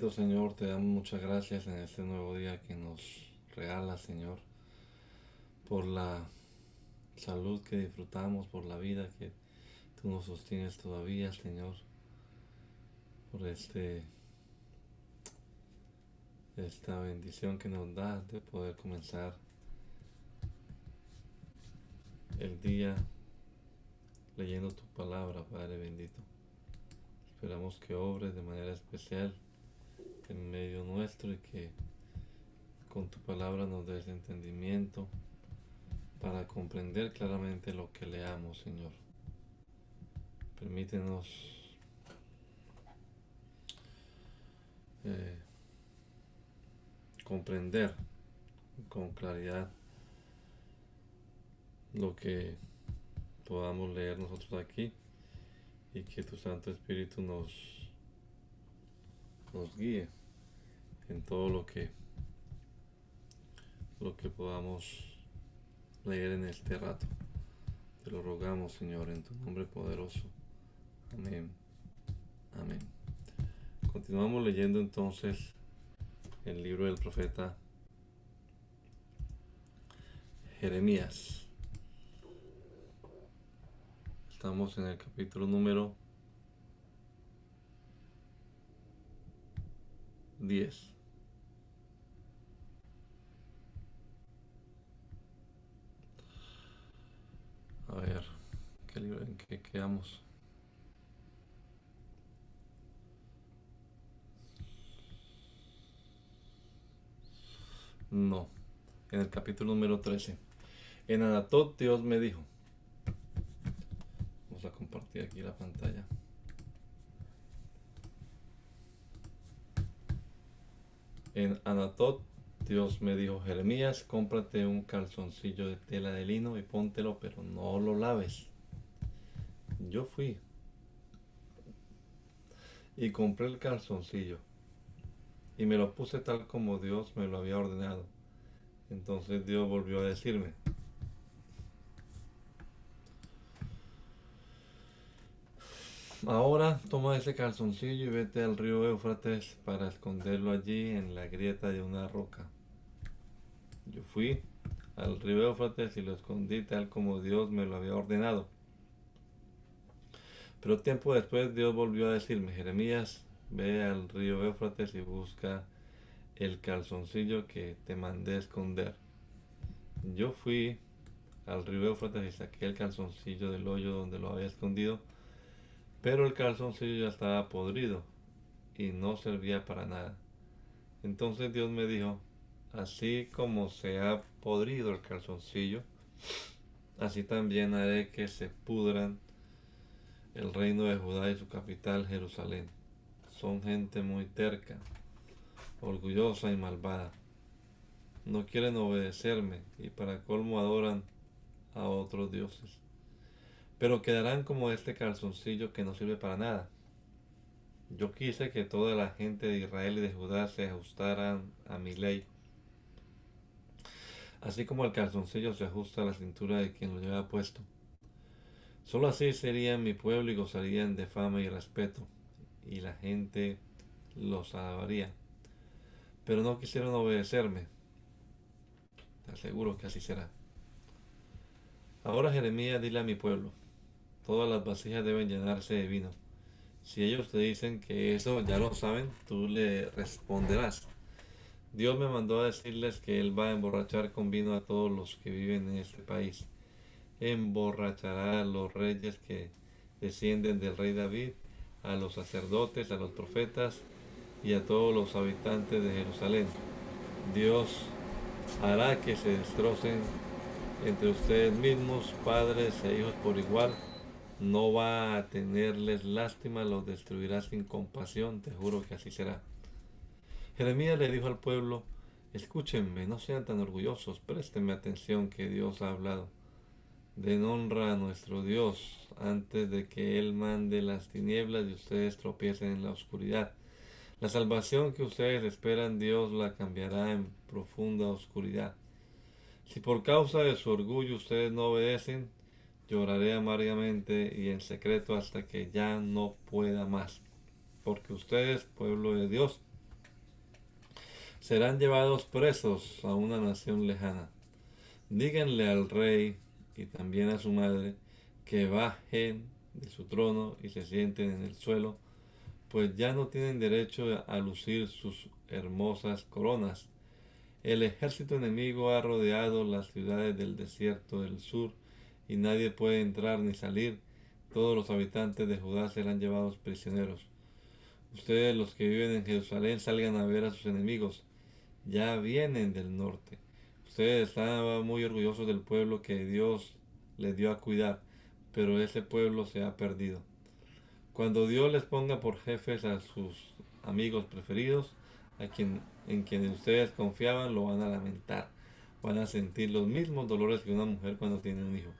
Bendito Señor, te damos muchas gracias en este nuevo día que nos regala, Señor, por la salud que disfrutamos, por la vida que tú nos sostienes todavía, Señor, por este esta bendición que nos da de poder comenzar el día leyendo tu palabra, Padre bendito. Esperamos que obres de manera especial en medio nuestro y que con tu palabra nos des entendimiento para comprender claramente lo que leamos, Señor. Permítenos eh, comprender con claridad lo que podamos leer nosotros aquí y que tu Santo Espíritu nos, nos guíe en todo lo que lo que podamos leer en este rato. Te lo rogamos, Señor, en tu nombre poderoso. Amén. Amén. Continuamos leyendo entonces el libro del profeta Jeremías. Estamos en el capítulo número 10. A ver, ¿qué libro en qué quedamos? No, en el capítulo número 13. En Anatot Dios me dijo. Vamos a compartir aquí la pantalla. En Anatot Dios me dijo, Jeremías, cómprate un calzoncillo de tela de lino y póntelo, pero no lo laves. Yo fui y compré el calzoncillo y me lo puse tal como Dios me lo había ordenado. Entonces Dios volvió a decirme, Ahora toma ese calzoncillo y vete al río Éufrates para esconderlo allí en la grieta de una roca. Yo fui al río Éufrates y lo escondí tal como Dios me lo había ordenado. Pero tiempo después Dios volvió a decirme, Jeremías, ve al río Éufrates y busca el calzoncillo que te mandé esconder. Yo fui al río Éufrates y saqué el calzoncillo del hoyo donde lo había escondido pero el calzoncillo ya estaba podrido y no servía para nada. Entonces Dios me dijo, así como se ha podrido el calzoncillo, así también haré que se pudran el reino de Judá y su capital Jerusalén. Son gente muy terca, orgullosa y malvada. No quieren obedecerme y para colmo adoran a otros dioses pero quedarán como este calzoncillo que no sirve para nada. Yo quise que toda la gente de Israel y de Judá se ajustaran a mi ley, así como el calzoncillo se ajusta a la cintura de quien lo lleva puesto. Solo así serían mi pueblo y gozarían de fama y respeto, y la gente los alabaría. Pero no quisieron obedecerme. Te aseguro que así será. Ahora Jeremías dile a mi pueblo, todas las vasijas deben llenarse de vino. Si ellos te dicen que eso ya lo saben, tú le responderás. Dios me mandó a decirles que Él va a emborrachar con vino a todos los que viven en este país. Emborrachará a los reyes que descienden del rey David, a los sacerdotes, a los profetas y a todos los habitantes de Jerusalén. Dios hará que se destrocen entre ustedes mismos, padres e hijos por igual, no va a tenerles lástima, los destruirá sin compasión, te juro que así será. Jeremías le dijo al pueblo, escúchenme, no sean tan orgullosos, préstenme atención que Dios ha hablado. Den honra a nuestro Dios antes de que Él mande las tinieblas y ustedes tropiecen en la oscuridad. La salvación que ustedes esperan Dios la cambiará en profunda oscuridad. Si por causa de su orgullo ustedes no obedecen, lloraré amargamente y en secreto hasta que ya no pueda más. Porque ustedes, pueblo de Dios, serán llevados presos a una nación lejana. Díganle al rey y también a su madre que bajen de su trono y se sienten en el suelo, pues ya no tienen derecho a lucir sus hermosas coronas. El ejército enemigo ha rodeado las ciudades del desierto del sur y nadie puede entrar ni salir. Todos los habitantes de Judá serán llevados prisioneros. Ustedes los que viven en Jerusalén salgan a ver a sus enemigos. Ya vienen del norte. Ustedes estaban muy orgullosos del pueblo que Dios les dio a cuidar, pero ese pueblo se ha perdido. Cuando Dios les ponga por jefes a sus amigos preferidos, a quien, en quienes ustedes confiaban, lo van a lamentar. Van a sentir los mismos dolores que una mujer cuando tiene un hijo.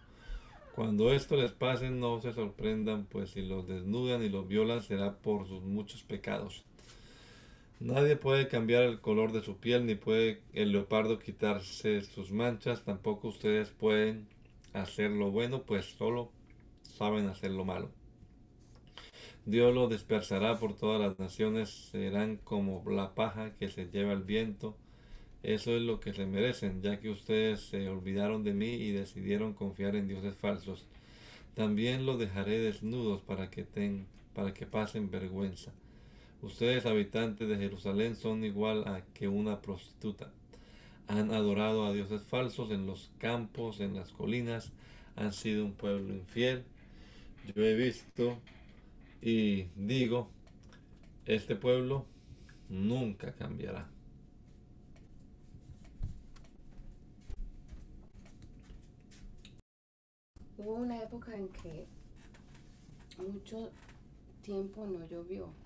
Cuando esto les pase, no se sorprendan, pues si los desnudan y los violan será por sus muchos pecados. Nadie puede cambiar el color de su piel, ni puede el leopardo quitarse sus manchas, tampoco ustedes pueden hacer lo bueno, pues solo saben hacer lo malo. Dios los dispersará por todas las naciones, serán como la paja que se lleva el viento, eso es lo que se merecen, ya que ustedes se olvidaron de mí y decidieron confiar en dioses falsos. También los dejaré desnudos para que, ten, para que pasen vergüenza. Ustedes, habitantes de Jerusalén, son igual a que una prostituta. Han adorado a dioses falsos en los campos, en las colinas, han sido un pueblo infiel. Yo he visto y digo, este pueblo nunca cambiará. Hubo una época en que mucho tiempo no llovió.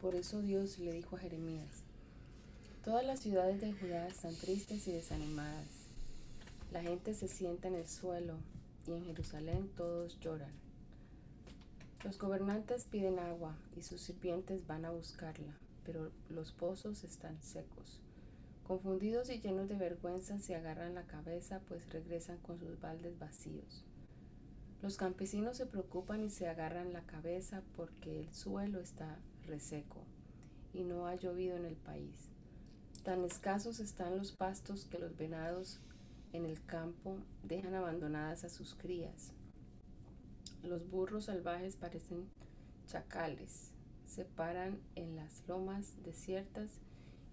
Por eso Dios le dijo a Jeremías, todas las ciudades de Judá están tristes y desanimadas. La gente se sienta en el suelo y en Jerusalén todos lloran. Los gobernantes piden agua y sus sirvientes van a buscarla, pero los pozos están secos. Confundidos y llenos de vergüenza se agarran la cabeza, pues regresan con sus baldes vacíos. Los campesinos se preocupan y se agarran la cabeza porque el suelo está reseco y no ha llovido en el país. Tan escasos están los pastos que los venados en el campo dejan abandonadas a sus crías. Los burros salvajes parecen chacales, se paran en las lomas desiertas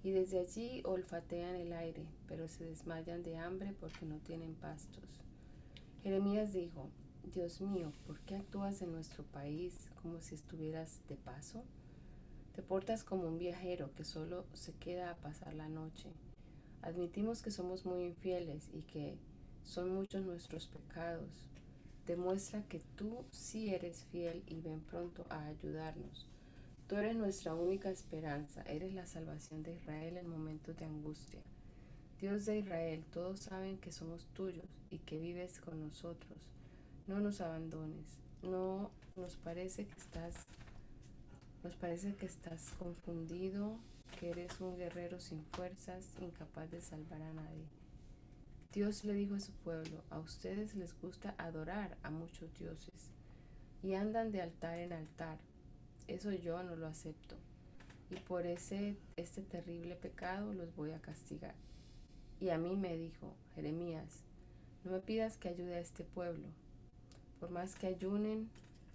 y desde allí olfatean el aire, pero se desmayan de hambre porque no tienen pastos. Jeremías dijo, Dios mío, ¿por qué actúas en nuestro país como si estuvieras de paso? Te portas como un viajero que solo se queda a pasar la noche. Admitimos que somos muy infieles y que son muchos nuestros pecados. Demuestra que tú sí eres fiel y ven pronto a ayudarnos. Tú eres nuestra única esperanza, eres la salvación de Israel en momentos de angustia. Dios de Israel, todos saben que somos tuyos y que vives con nosotros. No nos abandones. No nos parece que estás nos parece que estás confundido, que eres un guerrero sin fuerzas, incapaz de salvar a nadie. Dios le dijo a su pueblo, a ustedes les gusta adorar a muchos dioses y andan de altar en altar. Eso yo no lo acepto. Y por ese este terrible pecado los voy a castigar. Y a mí me dijo, Jeremías, no me pidas que ayude a este pueblo, por más que ayunen,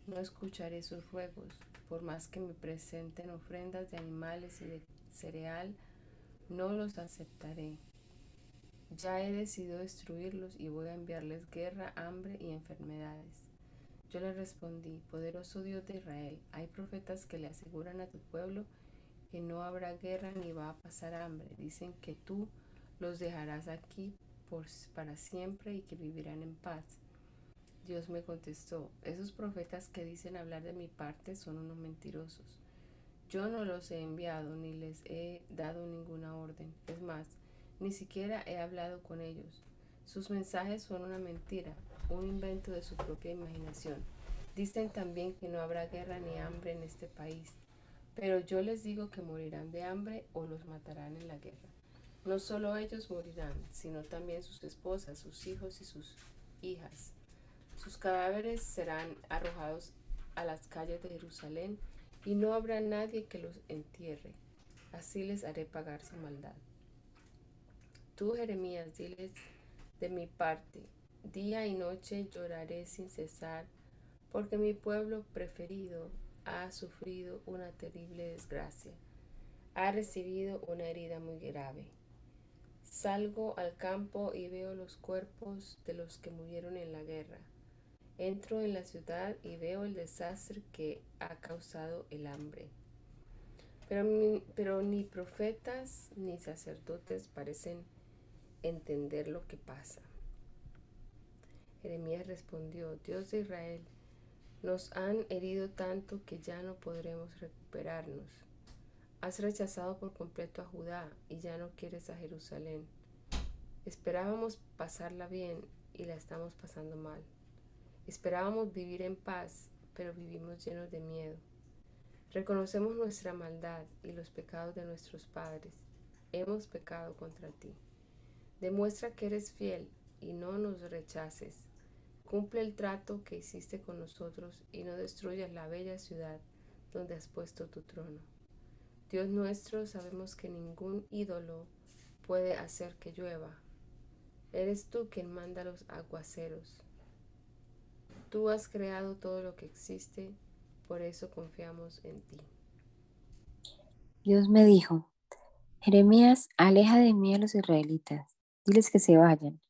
no escucharé sus ruegos. Por más que me presenten ofrendas de animales y de cereal, no los aceptaré. Ya he decidido destruirlos y voy a enviarles guerra, hambre y enfermedades. Yo le respondí, poderoso Dios de Israel, hay profetas que le aseguran a tu pueblo que no habrá guerra ni va a pasar hambre. Dicen que tú los dejarás aquí por, para siempre y que vivirán en paz. Dios me contestó, esos profetas que dicen hablar de mi parte son unos mentirosos. Yo no los he enviado ni les he dado ninguna orden. Es más, ni siquiera he hablado con ellos. Sus mensajes son una mentira, un invento de su propia imaginación. Dicen también que no habrá guerra ni hambre en este país, pero yo les digo que morirán de hambre o los matarán en la guerra. No solo ellos morirán, sino también sus esposas, sus hijos y sus hijas. Sus cadáveres serán arrojados a las calles de Jerusalén y no habrá nadie que los entierre. Así les haré pagar su maldad. Tú, Jeremías, diles de mi parte, día y noche lloraré sin cesar, porque mi pueblo preferido ha sufrido una terrible desgracia, ha recibido una herida muy grave. Salgo al campo y veo los cuerpos de los que murieron en la guerra. Entro en la ciudad y veo el desastre que ha causado el hambre. Pero, pero ni profetas ni sacerdotes parecen entender lo que pasa. Jeremías respondió, Dios de Israel, nos han herido tanto que ya no podremos recuperarnos. Has rechazado por completo a Judá y ya no quieres a Jerusalén. Esperábamos pasarla bien y la estamos pasando mal. Esperábamos vivir en paz, pero vivimos llenos de miedo. Reconocemos nuestra maldad y los pecados de nuestros padres. Hemos pecado contra ti. Demuestra que eres fiel y no nos rechaces. Cumple el trato que hiciste con nosotros y no destruyas la bella ciudad donde has puesto tu trono. Dios nuestro, sabemos que ningún ídolo puede hacer que llueva. Eres tú quien manda los aguaceros. Tú has creado todo lo que existe, por eso confiamos en ti. Dios me dijo, Jeremías, aleja de mí a los israelitas, diles que se vayan.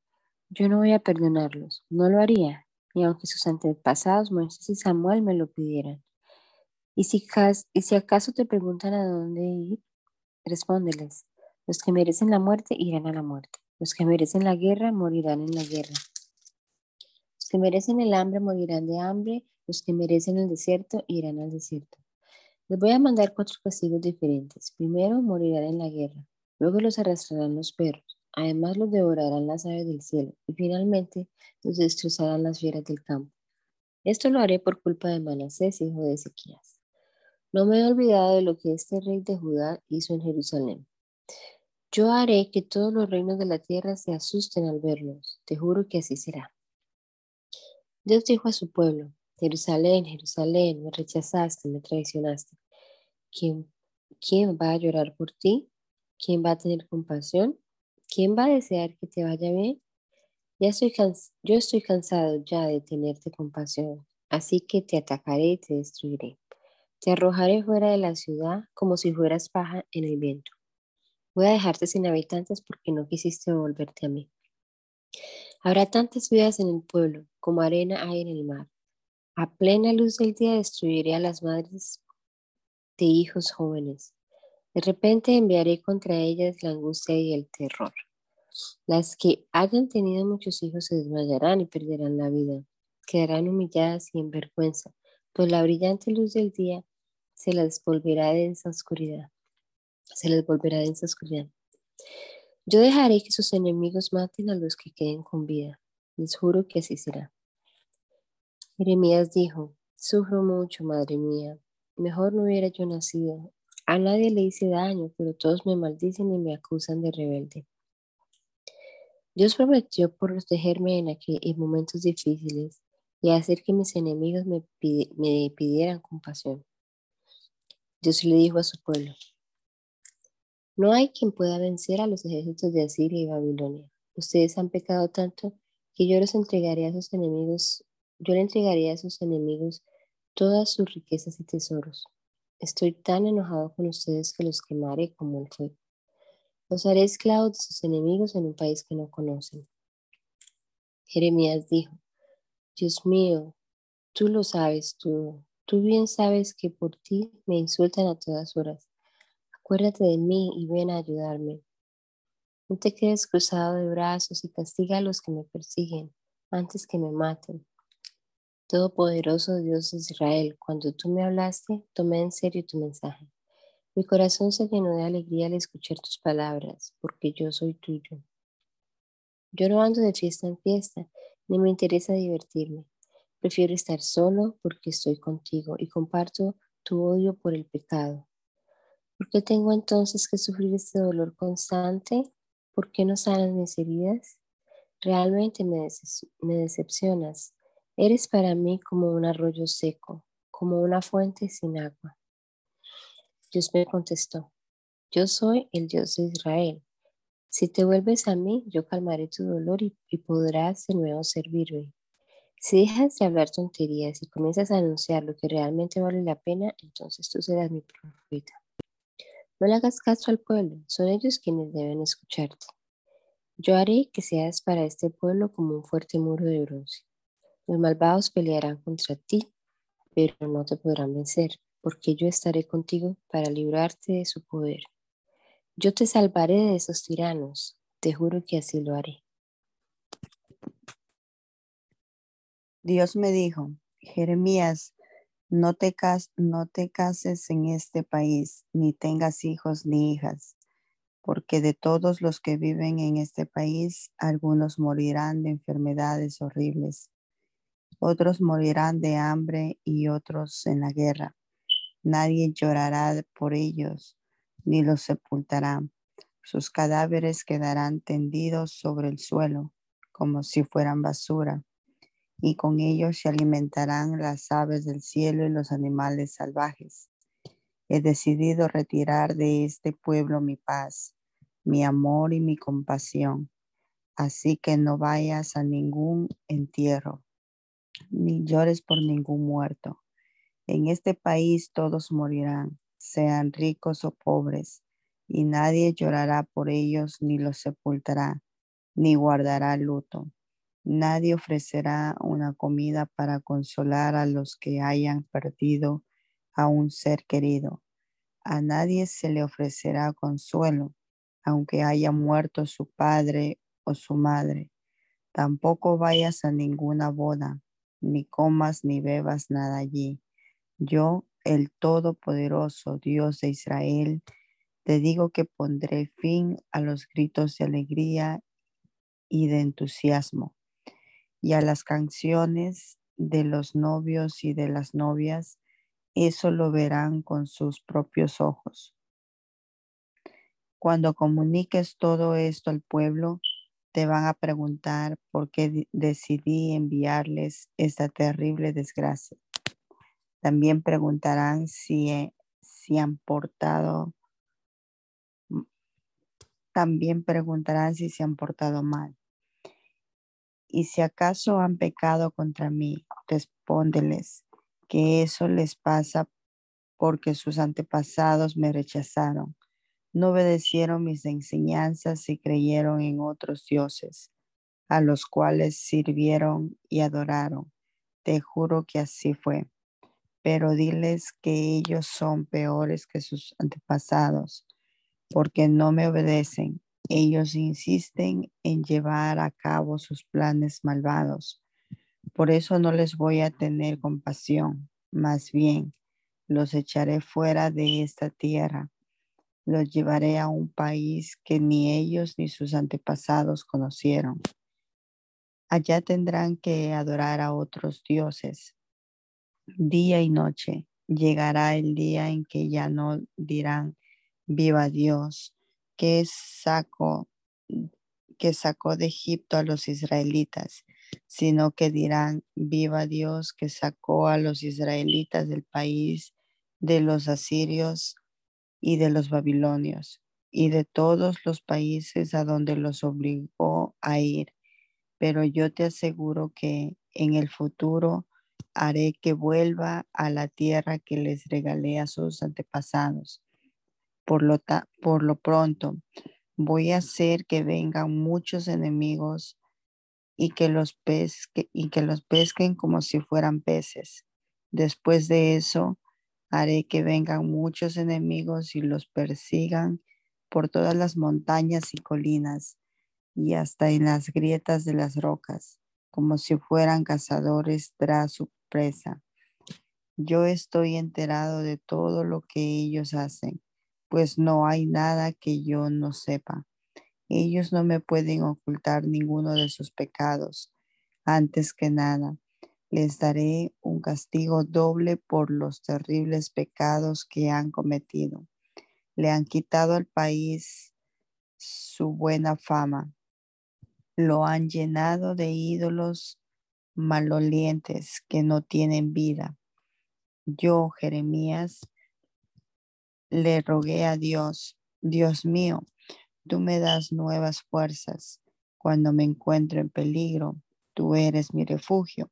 Yo no voy a perdonarlos, no lo haría, ni aunque sus antepasados Moisés y Samuel me lo pidieran. Y si, acaso te preguntan a dónde ir, respóndeles, los que merecen la muerte irán a la muerte, los que merecen la guerra morirán en la guerra. Que merecen el hambre morirán de hambre, los que merecen el desierto irán al desierto. Les voy a mandar cuatro castigos diferentes. Primero morirán en la guerra, luego los arrastrarán los perros, además los devorarán las aves del cielo y finalmente los destrozarán las fieras del campo. Esto lo haré por culpa de Manasés, hijo de Ezequías. No me he olvidado de lo que este rey de Judá hizo en Jerusalén. Yo haré que todos los reinos de la tierra se asusten al verlos. Te juro que así será. Dios dijo a su pueblo, Jerusalén, Jerusalén, me rechazaste, me traicionaste. ¿Quién, ¿Quién va a llorar por ti? ¿Quién va a tener compasión? ¿Quién va a desear que te vaya bien? Ya estoy yo estoy cansado ya de tenerte compasión, así que te atacaré y te destruiré. Te arrojaré fuera de la ciudad como si fueras paja en el viento. Voy a dejarte sin habitantes porque no quisiste volverte a mí. Habrá tantas vidas en el pueblo como arena hay en el mar. A plena luz del día destruiré a las madres de hijos jóvenes. De repente enviaré contra ellas la angustia y el terror. Las que hayan tenido muchos hijos se desmayarán y perderán la vida. Quedarán humilladas y en vergüenza, pues la brillante luz del día se las volverá densa oscuridad. Se les volverá densa oscuridad. Yo dejaré que sus enemigos maten a los que queden con vida. Les juro que así será. Jeremías dijo, sufro mucho, madre mía. Mejor no hubiera yo nacido. A nadie le hice daño, pero todos me maldicen y me acusan de rebelde. Dios prometió protegerme en, en momentos difíciles y hacer que mis enemigos me, me pidieran compasión. Dios le dijo a su pueblo, no hay quien pueda vencer a los ejércitos de Asiria y Babilonia. Ustedes han pecado tanto que yo los entregaré a sus enemigos, yo le entregaré a sus enemigos todas sus riquezas y tesoros. Estoy tan enojado con ustedes que los quemaré como el fuego. Los haré esclavos de sus enemigos en un país que no conocen. Jeremías dijo, Dios mío, tú lo sabes tú, tú bien sabes que por ti me insultan a todas horas Acuérdate de mí y ven a ayudarme. No te quedes cruzado de brazos y castiga a los que me persiguen antes que me maten. Todopoderoso Dios de Israel, cuando tú me hablaste, tomé en serio tu mensaje. Mi corazón se llenó de alegría al escuchar tus palabras, porque yo soy tuyo. Yo no ando de fiesta en fiesta, ni me interesa divertirme. Prefiero estar solo porque estoy contigo y comparto tu odio por el pecado. ¿Por qué tengo entonces que sufrir este dolor constante? ¿Por qué no sanan mis heridas? Realmente me, decepcionas. Eres para mí como un arroyo seco, como una fuente sin agua. Dios me contestó, yo soy el Dios de Israel. Si te vuelves a mí, yo calmaré tu dolor y, y podrás de nuevo servirme. Si dejas de hablar tonterías y comienzas a anunciar lo que realmente vale la pena, entonces tú serás mi profeta. No le hagas caso al pueblo, son ellos quienes deben escucharte. Yo haré que seas para este pueblo como un fuerte muro de bronce. Los malvados pelearán contra ti, pero no te podrán vencer, porque yo estaré contigo para librarte de su poder. Yo te salvaré de esos tiranos, te juro que así lo haré. Dios me dijo, Jeremías, no te, cases en este país, ni tengas hijos ni hijas, porque de todos los que viven en este país, algunos morirán de enfermedades horribles, otros morirán de hambre y otros en la guerra. Nadie llorará por ellos, ni los sepultará. Sus cadáveres quedarán tendidos sobre el suelo, como si fueran basura, y con ellos se alimentarán las aves del cielo y los animales salvajes. He decidido retirar de este pueblo mi paz, mi amor y mi compasión. Así que no vayas a ningún entierro, ni llores por ningún muerto en este país todos morirán, sean ricos o pobres, y nadie llorará por ellos ni los sepultará, ni guardará luto. Nadie ofrecerá una comida para consolar a los que hayan perdido a un ser querido. A nadie se le ofrecerá consuelo, aunque haya muerto su padre o su madre. Tampoco vayas a ninguna boda, ni comas ni bebas nada allí yo, el Todopoderoso Dios de Israel, te digo que pondré fin a los gritos de alegría y de entusiasmo y a las canciones de los novios y de las novias. Eso lo verán con sus propios ojos. Cuando comuniques todo esto al pueblo, te van a preguntar por qué decidí enviarles esta terrible desgracia. También preguntarán si, si han portado, también preguntarán si se han portado mal. Y si acaso han pecado contra mí, respóndeles que eso les pasa porque sus antepasados me rechazaron, no obedecieron mis enseñanzas y creyeron en otros dioses, a los cuales sirvieron y adoraron. Te juro que así fue pero diles que ellos son peores que sus antepasados, porque no me obedecen. Ellos insisten en llevar a cabo sus planes malvados. Por eso no les voy a tener compasión, más bien los echaré fuera de esta tierra. Los llevaré a un país que ni ellos ni sus antepasados conocieron. Allá tendrán que adorar a otros dioses día y noche. Llegará el día en que ya no dirán, viva Dios, que sacó, que sacó de Egipto a los israelitas, sino que dirán, viva Dios que sacó a los israelitas del país de los asirios y de los babilonios y de todos los países a donde los obligó a ir. Pero yo te aseguro que en el futuro haré que vuelva a la tierra que les regalé a sus antepasados. Por lo, por lo pronto, voy a hacer que vengan muchos enemigos y que, los pesque, y que los pesquen como si fueran peces. Después de eso, haré que vengan muchos enemigos y los persigan por todas las montañas y colinas y hasta en las grietas de las rocas, como si fueran cazadores tras su presa. Yo estoy enterado de todo lo que ellos hacen, pues no hay nada que yo no sepa. Ellos no me pueden ocultar ninguno de sus pecados. Antes que nada, les daré un castigo doble por los terribles pecados que han cometido. Le han quitado al país su buena fama. Lo han llenado de ídolos malolientes que no tienen vida. Yo, Jeremías, le rogué a Dios, Dios mío, tú me das nuevas fuerzas. Cuando me encuentro en peligro, tú eres mi refugio.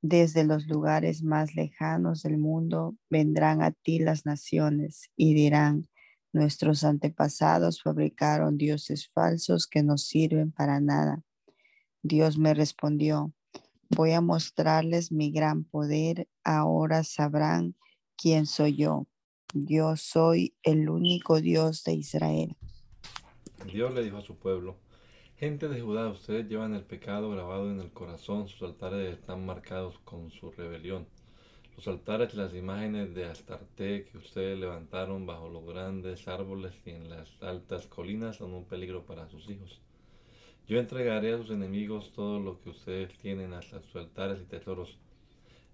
Desde los lugares más lejanos del mundo vendrán a ti las naciones y dirán, nuestros antepasados fabricaron dioses falsos que no sirven para nada. Dios me respondió, voy a mostrarles mi gran poder, ahora sabrán quién soy yo. Yo soy el único Dios de Israel. Dios le dijo a su pueblo, Gente de Judá, ustedes llevan el pecado grabado en el corazón, sus altares están marcados con su rebelión. Los altares y las imágenes de Astarte que ustedes levantaron bajo los grandes árboles y en las altas colinas son un peligro para sus hijos. Yo entregaré a sus enemigos todo lo que ustedes tienen, hasta sus altares y tesoros.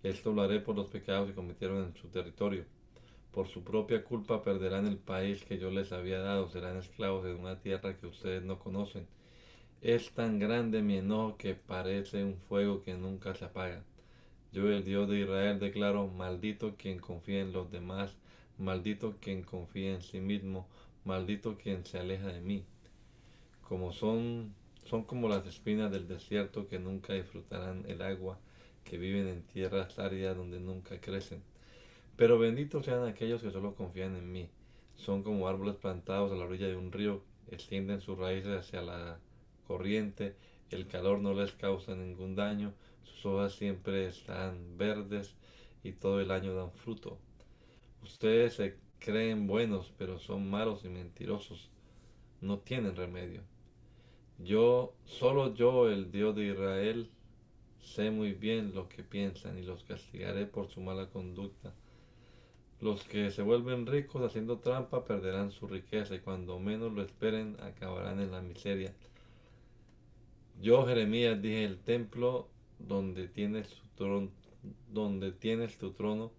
Esto lo haré por los pecados que cometieron en su territorio. Por su propia culpa perderán el país que yo les había dado, serán esclavos en una tierra que ustedes no conocen es tan grande mi enojo que parece un fuego que nunca se apaga. Yo, el Dios de Israel, declaro, maldito quien confía en los demás, maldito quien confía en sí mismo, maldito quien se aleja de mí. Como son, son como las espinas del desierto que nunca disfrutarán el agua, que viven en tierras áridas donde nunca crecen. Pero benditos sean aquellos que solo confían en mí. Son como árboles plantados a la orilla de un río, extienden sus raíces hacia la corriente, el calor no les causa ningún daño, sus hojas siempre están verdes y todo el año dan fruto. Ustedes se creen buenos, pero son malos y mentirosos. No tienen remedio. Yo, solo yo, el Dios de Israel, sé muy bien lo que piensan y los castigaré por su mala conducta. Los que se vuelven ricos haciendo trampa perderán su riqueza y cuando menos lo esperen acabarán en la miseria. Yo, Jeremías, dije, el templo donde tienes, tu trono, donde tienes tu trono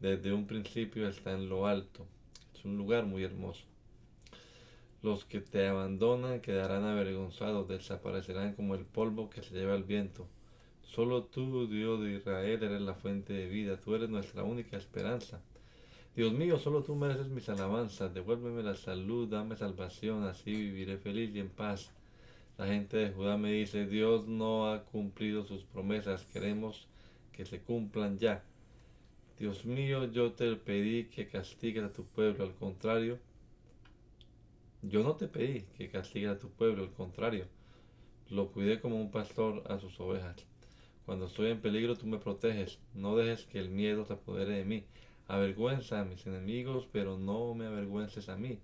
desde un principio está en lo alto. Es un lugar muy hermoso. Los que te abandonan quedarán avergonzados, desaparecerán como el polvo que se lleva el viento. Solo tú, Dios de Israel, eres la fuente de vida, tú eres nuestra única esperanza. Dios mío, solo tú mereces mis alabanzas, devuélveme la salud, dame salvación, así viviré feliz y en paz. La gente de Judá me dice, Dios no ha cumplido sus promesas, queremos que se cumplan ya. Dios mío, yo te pedí que castigues a tu pueblo, al contrario, yo no te pedí que castigues a tu pueblo, al contrario, lo cuidé como un pastor a sus ovejas. Cuando estoy en peligro tú me proteges, no dejes que el miedo se apodere de mí. Avergüenza a mis enemigos, pero no me avergüences a mí.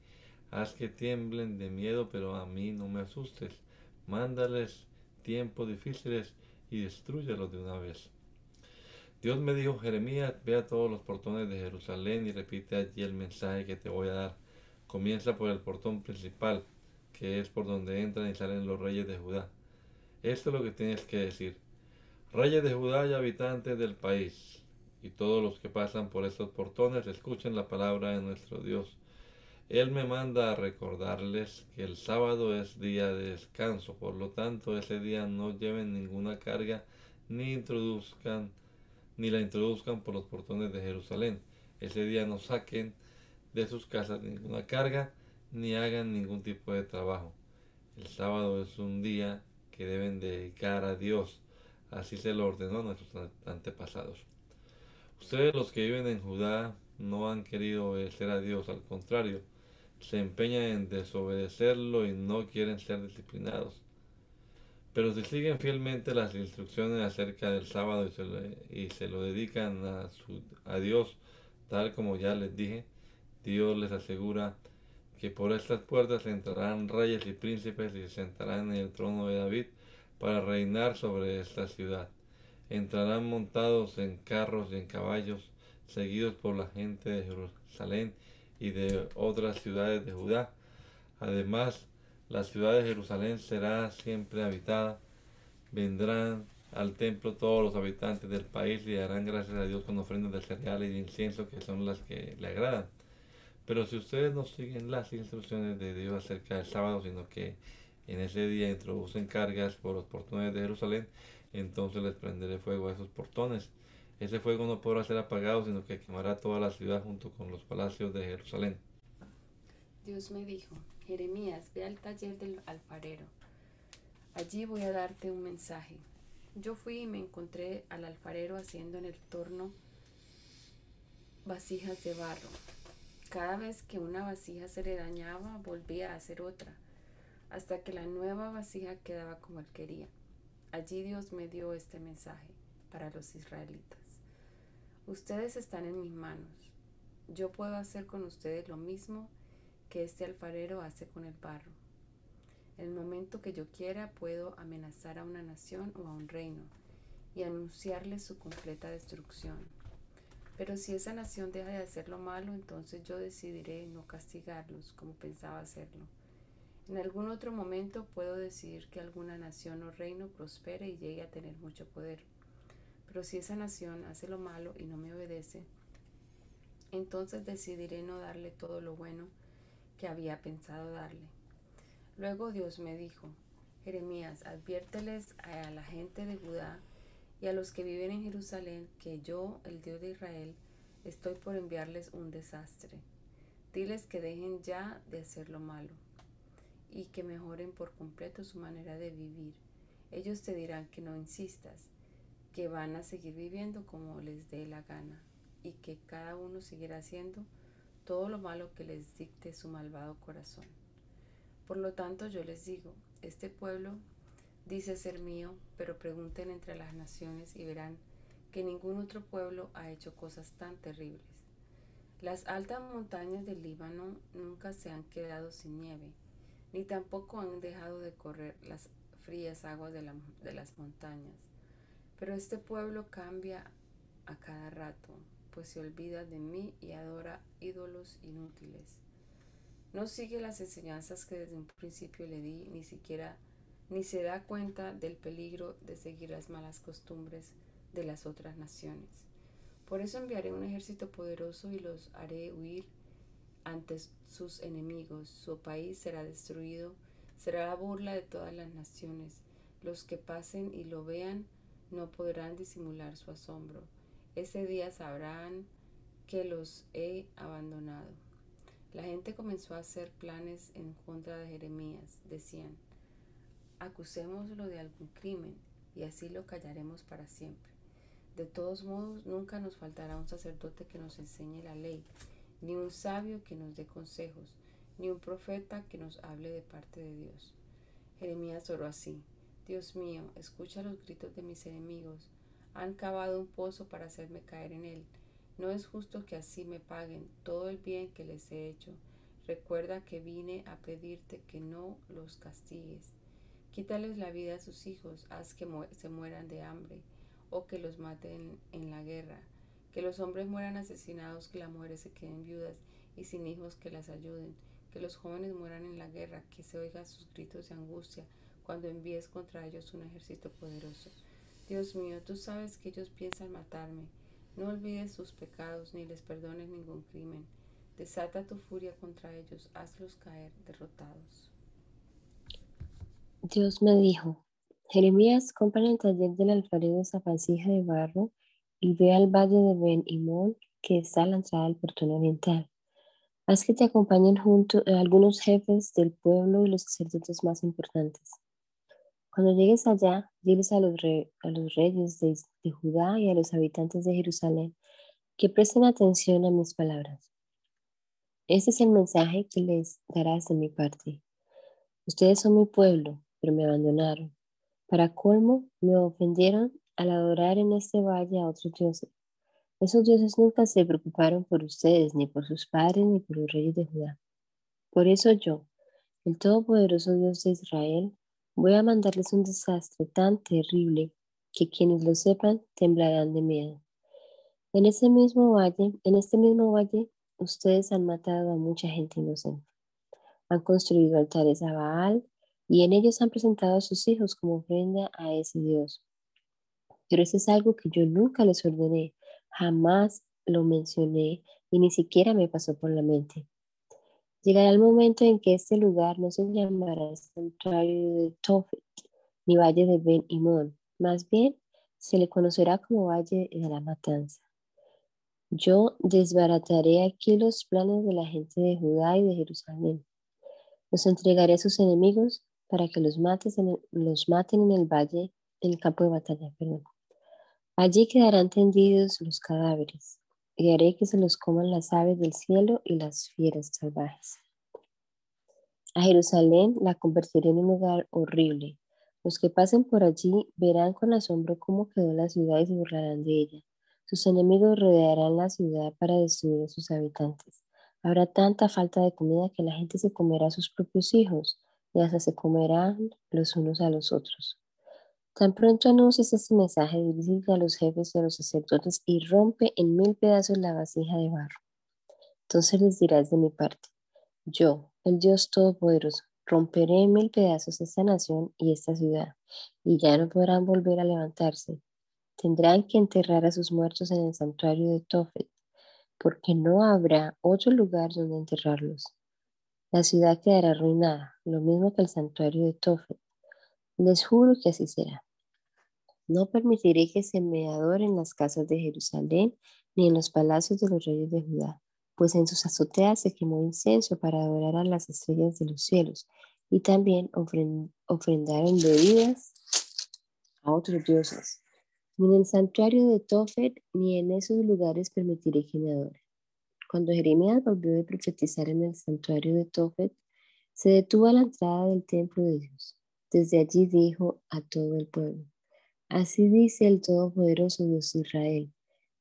Haz que tiemblen de miedo, pero a mí no me asustes mándales tiempos difíciles y destruyelos de una vez. Dios me dijo, Jeremías, ve a todos los portones de Jerusalén y repite allí el mensaje que te voy a dar. Comienza por el portón principal, que es por donde entran y salen los reyes de Judá. Esto es lo que tienes que decir. Reyes de Judá y habitantes del país, y todos los que pasan por estos portones, escuchen la palabra de nuestro Dios. Él me manda a recordarles que el sábado es día de descanso, por lo tanto ese día no lleven ninguna carga ni introduzcan ni la introduzcan por los portones de Jerusalén. Ese día no saquen de sus casas ninguna carga ni hagan ningún tipo de trabajo. El sábado es un día que deben dedicar a Dios. Así se lo ordenó a nuestros antepasados. Ustedes los que viven en Judá no han querido obedecer a Dios, al contrario, se empeñan en desobedecerlo y no quieren ser disciplinados. Pero si siguen fielmente las instrucciones acerca del sábado y se, lo dedican a, Dios, tal como ya les dije, Dios les asegura que por estas puertas entrarán reyes y príncipes y se sentarán en el trono de David para reinar sobre esta ciudad. Entrarán montados en carros y en caballos, seguidos por la gente de Jerusalén y de otras ciudades de Judá. Además, la ciudad de Jerusalén será siempre habitada. Vendrán al templo todos los habitantes del país y darán gracias a Dios con ofrendas de cereal y de incienso que son las que le agradan. Pero si ustedes no siguen las instrucciones de Dios acerca del sábado, sino que en ese día introducen cargas por los portones de Jerusalén, entonces les prenderé fuego a esos portones. Ese fuego no podrá ser apagado, sino que quemará toda la ciudad junto con los palacios de Jerusalén. Dios me dijo, Jeremías, ve al taller del alfarero. Allí voy a darte un mensaje. Yo fui y me encontré al alfarero haciendo en el torno vasijas de barro. Cada vez que una vasija se le dañaba, volvía a hacer otra, hasta que la nueva vasija quedaba como él quería. Allí Dios me dio este mensaje para los israelitas. Ustedes están en mis manos. Yo puedo hacer con ustedes lo mismo que este alfarero hace con el barro. El momento que yo quiera puedo amenazar a una nación o a un reino y anunciarles su completa destrucción. Pero si esa nación deja de hacer lo malo, entonces yo decidiré no castigarlos como pensaba hacerlo. En algún otro momento puedo decidir que alguna nación o reino prospere y llegue a tener mucho poder. Pero si esa nación hace lo malo y no me obedece, entonces decidiré no darle todo lo bueno que había pensado darle. Luego Dios me dijo, Jeremías, adviérteles a la gente de Judá y a los que viven en Jerusalén que yo, el Dios de Israel, estoy por enviarles un desastre. Diles que dejen ya de hacer lo malo y que mejoren por completo su manera de vivir. Ellos te dirán que no insistas, que van a seguir viviendo como les dé la gana y que cada uno seguirá haciendo todo lo malo que les dicte su malvado corazón. Por lo tanto yo les digo, este pueblo dice ser mío, pero pregunten entre las naciones y verán que ningún otro pueblo ha hecho cosas tan terribles. Las altas montañas del Líbano nunca se han quedado sin nieve, ni tampoco han dejado de correr las frías aguas de, de las montañas. Pero este pueblo cambia a cada rato, pues se olvida de mí y adora ídolos inútiles. No sigue las enseñanzas que desde un principio le di, ni siquiera ni se da cuenta del peligro de seguir las malas costumbres de las otras naciones. Por eso enviaré un ejército poderoso y los haré huir ante sus enemigos. Su país será destruido, será la burla de todas las naciones. Los que pasen y lo vean no podrán disimular su asombro. Ese día sabrán que los he abandonado. La gente comenzó a hacer planes en contra de Jeremías. Decían, acusémoslo de algún crimen y así lo callaremos para siempre. De todos modos, nunca nos faltará un sacerdote que nos enseñe la ley, ni un sabio que nos dé consejos, ni un profeta que nos hable de parte de Dios. Jeremías oró así, Dios mío, escucha los gritos de mis enemigos, han cavado un pozo para hacerme caer en él. No es justo que así me paguen todo el bien que les he hecho. Recuerda que vine a pedirte que no los castigues. Quítales la vida a sus hijos, haz que se mueran de hambre o que los maten en la guerra. Que los hombres mueran asesinados, que las mujeres se queden viudas y sin hijos que las ayuden. Que los jóvenes mueran en la guerra, que se oigan sus gritos de angustia cuando envíes contra ellos un ejército poderoso. Dios mío, tú sabes que ellos piensan matarme. No olvides sus pecados ni les perdones ningún crimen. Desata tu furia contra ellos, hazlos caer derrotados. Dios me dijo, Jeremías, compra en el taller del alfarero esa de barro y ve al valle de Ben Imón, que está a la entrada portón oriental. Haz que te acompañen junto a algunos jefes del pueblo y los sacerdotes más importantes. Cuando llegues allá, diles a los, reyes de, de Judá y a los habitantes de Jerusalén que presten atención a mis palabras. Este es el mensaje que les darás de mi parte. Ustedes son mi pueblo, pero me abandonaron. Para colmo, me ofendieron al adorar en este valle a otros dioses. Esos dioses nunca se preocuparon por ustedes, ni por sus padres, ni por los reyes de Judá. Por eso yo, el Todopoderoso Dios de Israel, voy a mandarles un desastre tan terrible que quienes lo sepan temblarán de miedo. En ese mismo valle, en este mismo valle, ustedes han matado a mucha gente inocente. Han construido altares a Baal y en ellos han presentado a sus hijos como ofrenda a ese Dios. Pero eso es algo que yo nunca les ordené, jamás lo mencioné y ni siquiera me pasó por la mente. Llegará el momento en que este lugar no se llamará santuario de Tofet ni valle de Ben Imón, más bien se le conocerá como valle de la matanza. Yo desbarataré aquí los planes de la gente de Judá y de Jerusalén. Los entregaré a sus enemigos para que los, en los maten en el valle, en el campo de batalla. Allí quedarán tendidos los cadáveres y haré que se los coman las aves del cielo y las fieras salvajes. A Jerusalén la convertiré en un lugar horrible. Los que pasen por allí verán con asombro cómo quedó la ciudad y se burlarán de ella. Sus enemigos rodearán la ciudad para destruir a sus habitantes. Habrá tanta falta de comida que la gente se comerá a sus propios hijos y hasta se comerán los unos a los otros. Tan pronto anuncias este mensaje, dirígete a los jefes y a los sacerdotes y rompe en mil pedazos la vasija de barro. Entonces les dirás de mi parte, yo, el Dios Todopoderoso, romperé en mil pedazos esta nación y esta ciudad, y ya no podrán volver a levantarse, Tendrán que enterrar a sus muertos en el santuario de Tofet, porque no habrá otro lugar donde enterrarlos. La ciudad quedará arruinada, lo mismo que el santuario de Tofet. Les juro que así será. No permitiré que se me adoren en las casas de Jerusalén ni en los palacios de los reyes de Judá, pues en sus azoteas se quemó incenso para adorar a las estrellas de los cielos, y también ofrendaron bebidas a otros dioses. Ni en el santuario de Tofet, ni en esos lugares permitiré que me adoren. Cuando Jeremías volvió de profetizar en el santuario de Tofet, se detuvo a la entrada del templo de Dios. Desde allí dijo a todo el pueblo, Así dice el Todopoderoso Dios de Israel,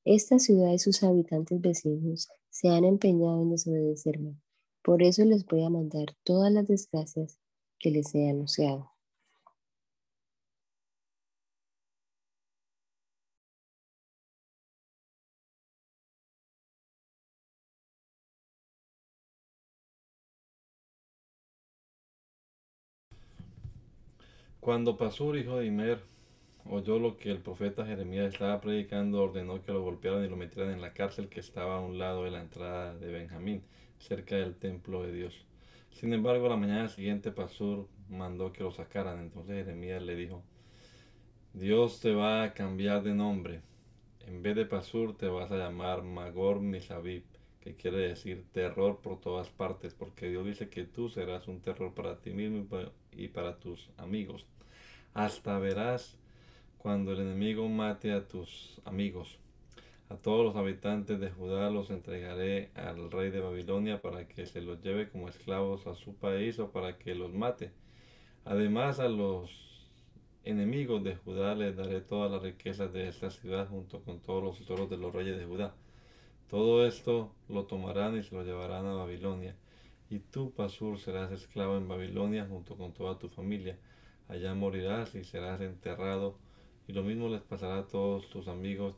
esta ciudad y sus habitantes vecinos se han empeñado en desobedecerme. Por eso les voy a mandar todas las desgracias que les he anunciado. Cuando Pasur, hijo de Imer, oyó lo que el profeta Jeremías estaba predicando, ordenó que lo golpearan y lo metieran en la cárcel que estaba a un lado de la entrada de Benjamín, cerca del templo de Dios. Sin embargo, la mañana siguiente Pasur mandó que lo sacaran. Entonces Jeremías le dijo, Dios te va a cambiar de nombre. En vez de Pasur te vas a llamar Magor Misabib, que quiere decir terror por todas partes, porque Dios dice que tú serás un terror para ti mismo y para tus amigos. Hasta verás cuando el enemigo mate a tus amigos. A todos los habitantes de Judá los entregaré al rey de Babilonia para que se los lleve como esclavos a su país o para que los mate. Además a los enemigos de Judá les daré todas las riquezas de esta ciudad junto con todos los tesoros de los reyes de Judá. Todo esto lo tomarán y se lo llevarán a Babilonia. Y tú, Pasur, serás esclavo en Babilonia junto con toda tu familia. Allá morirás y serás enterrado. Y lo mismo les pasará a todos tus amigos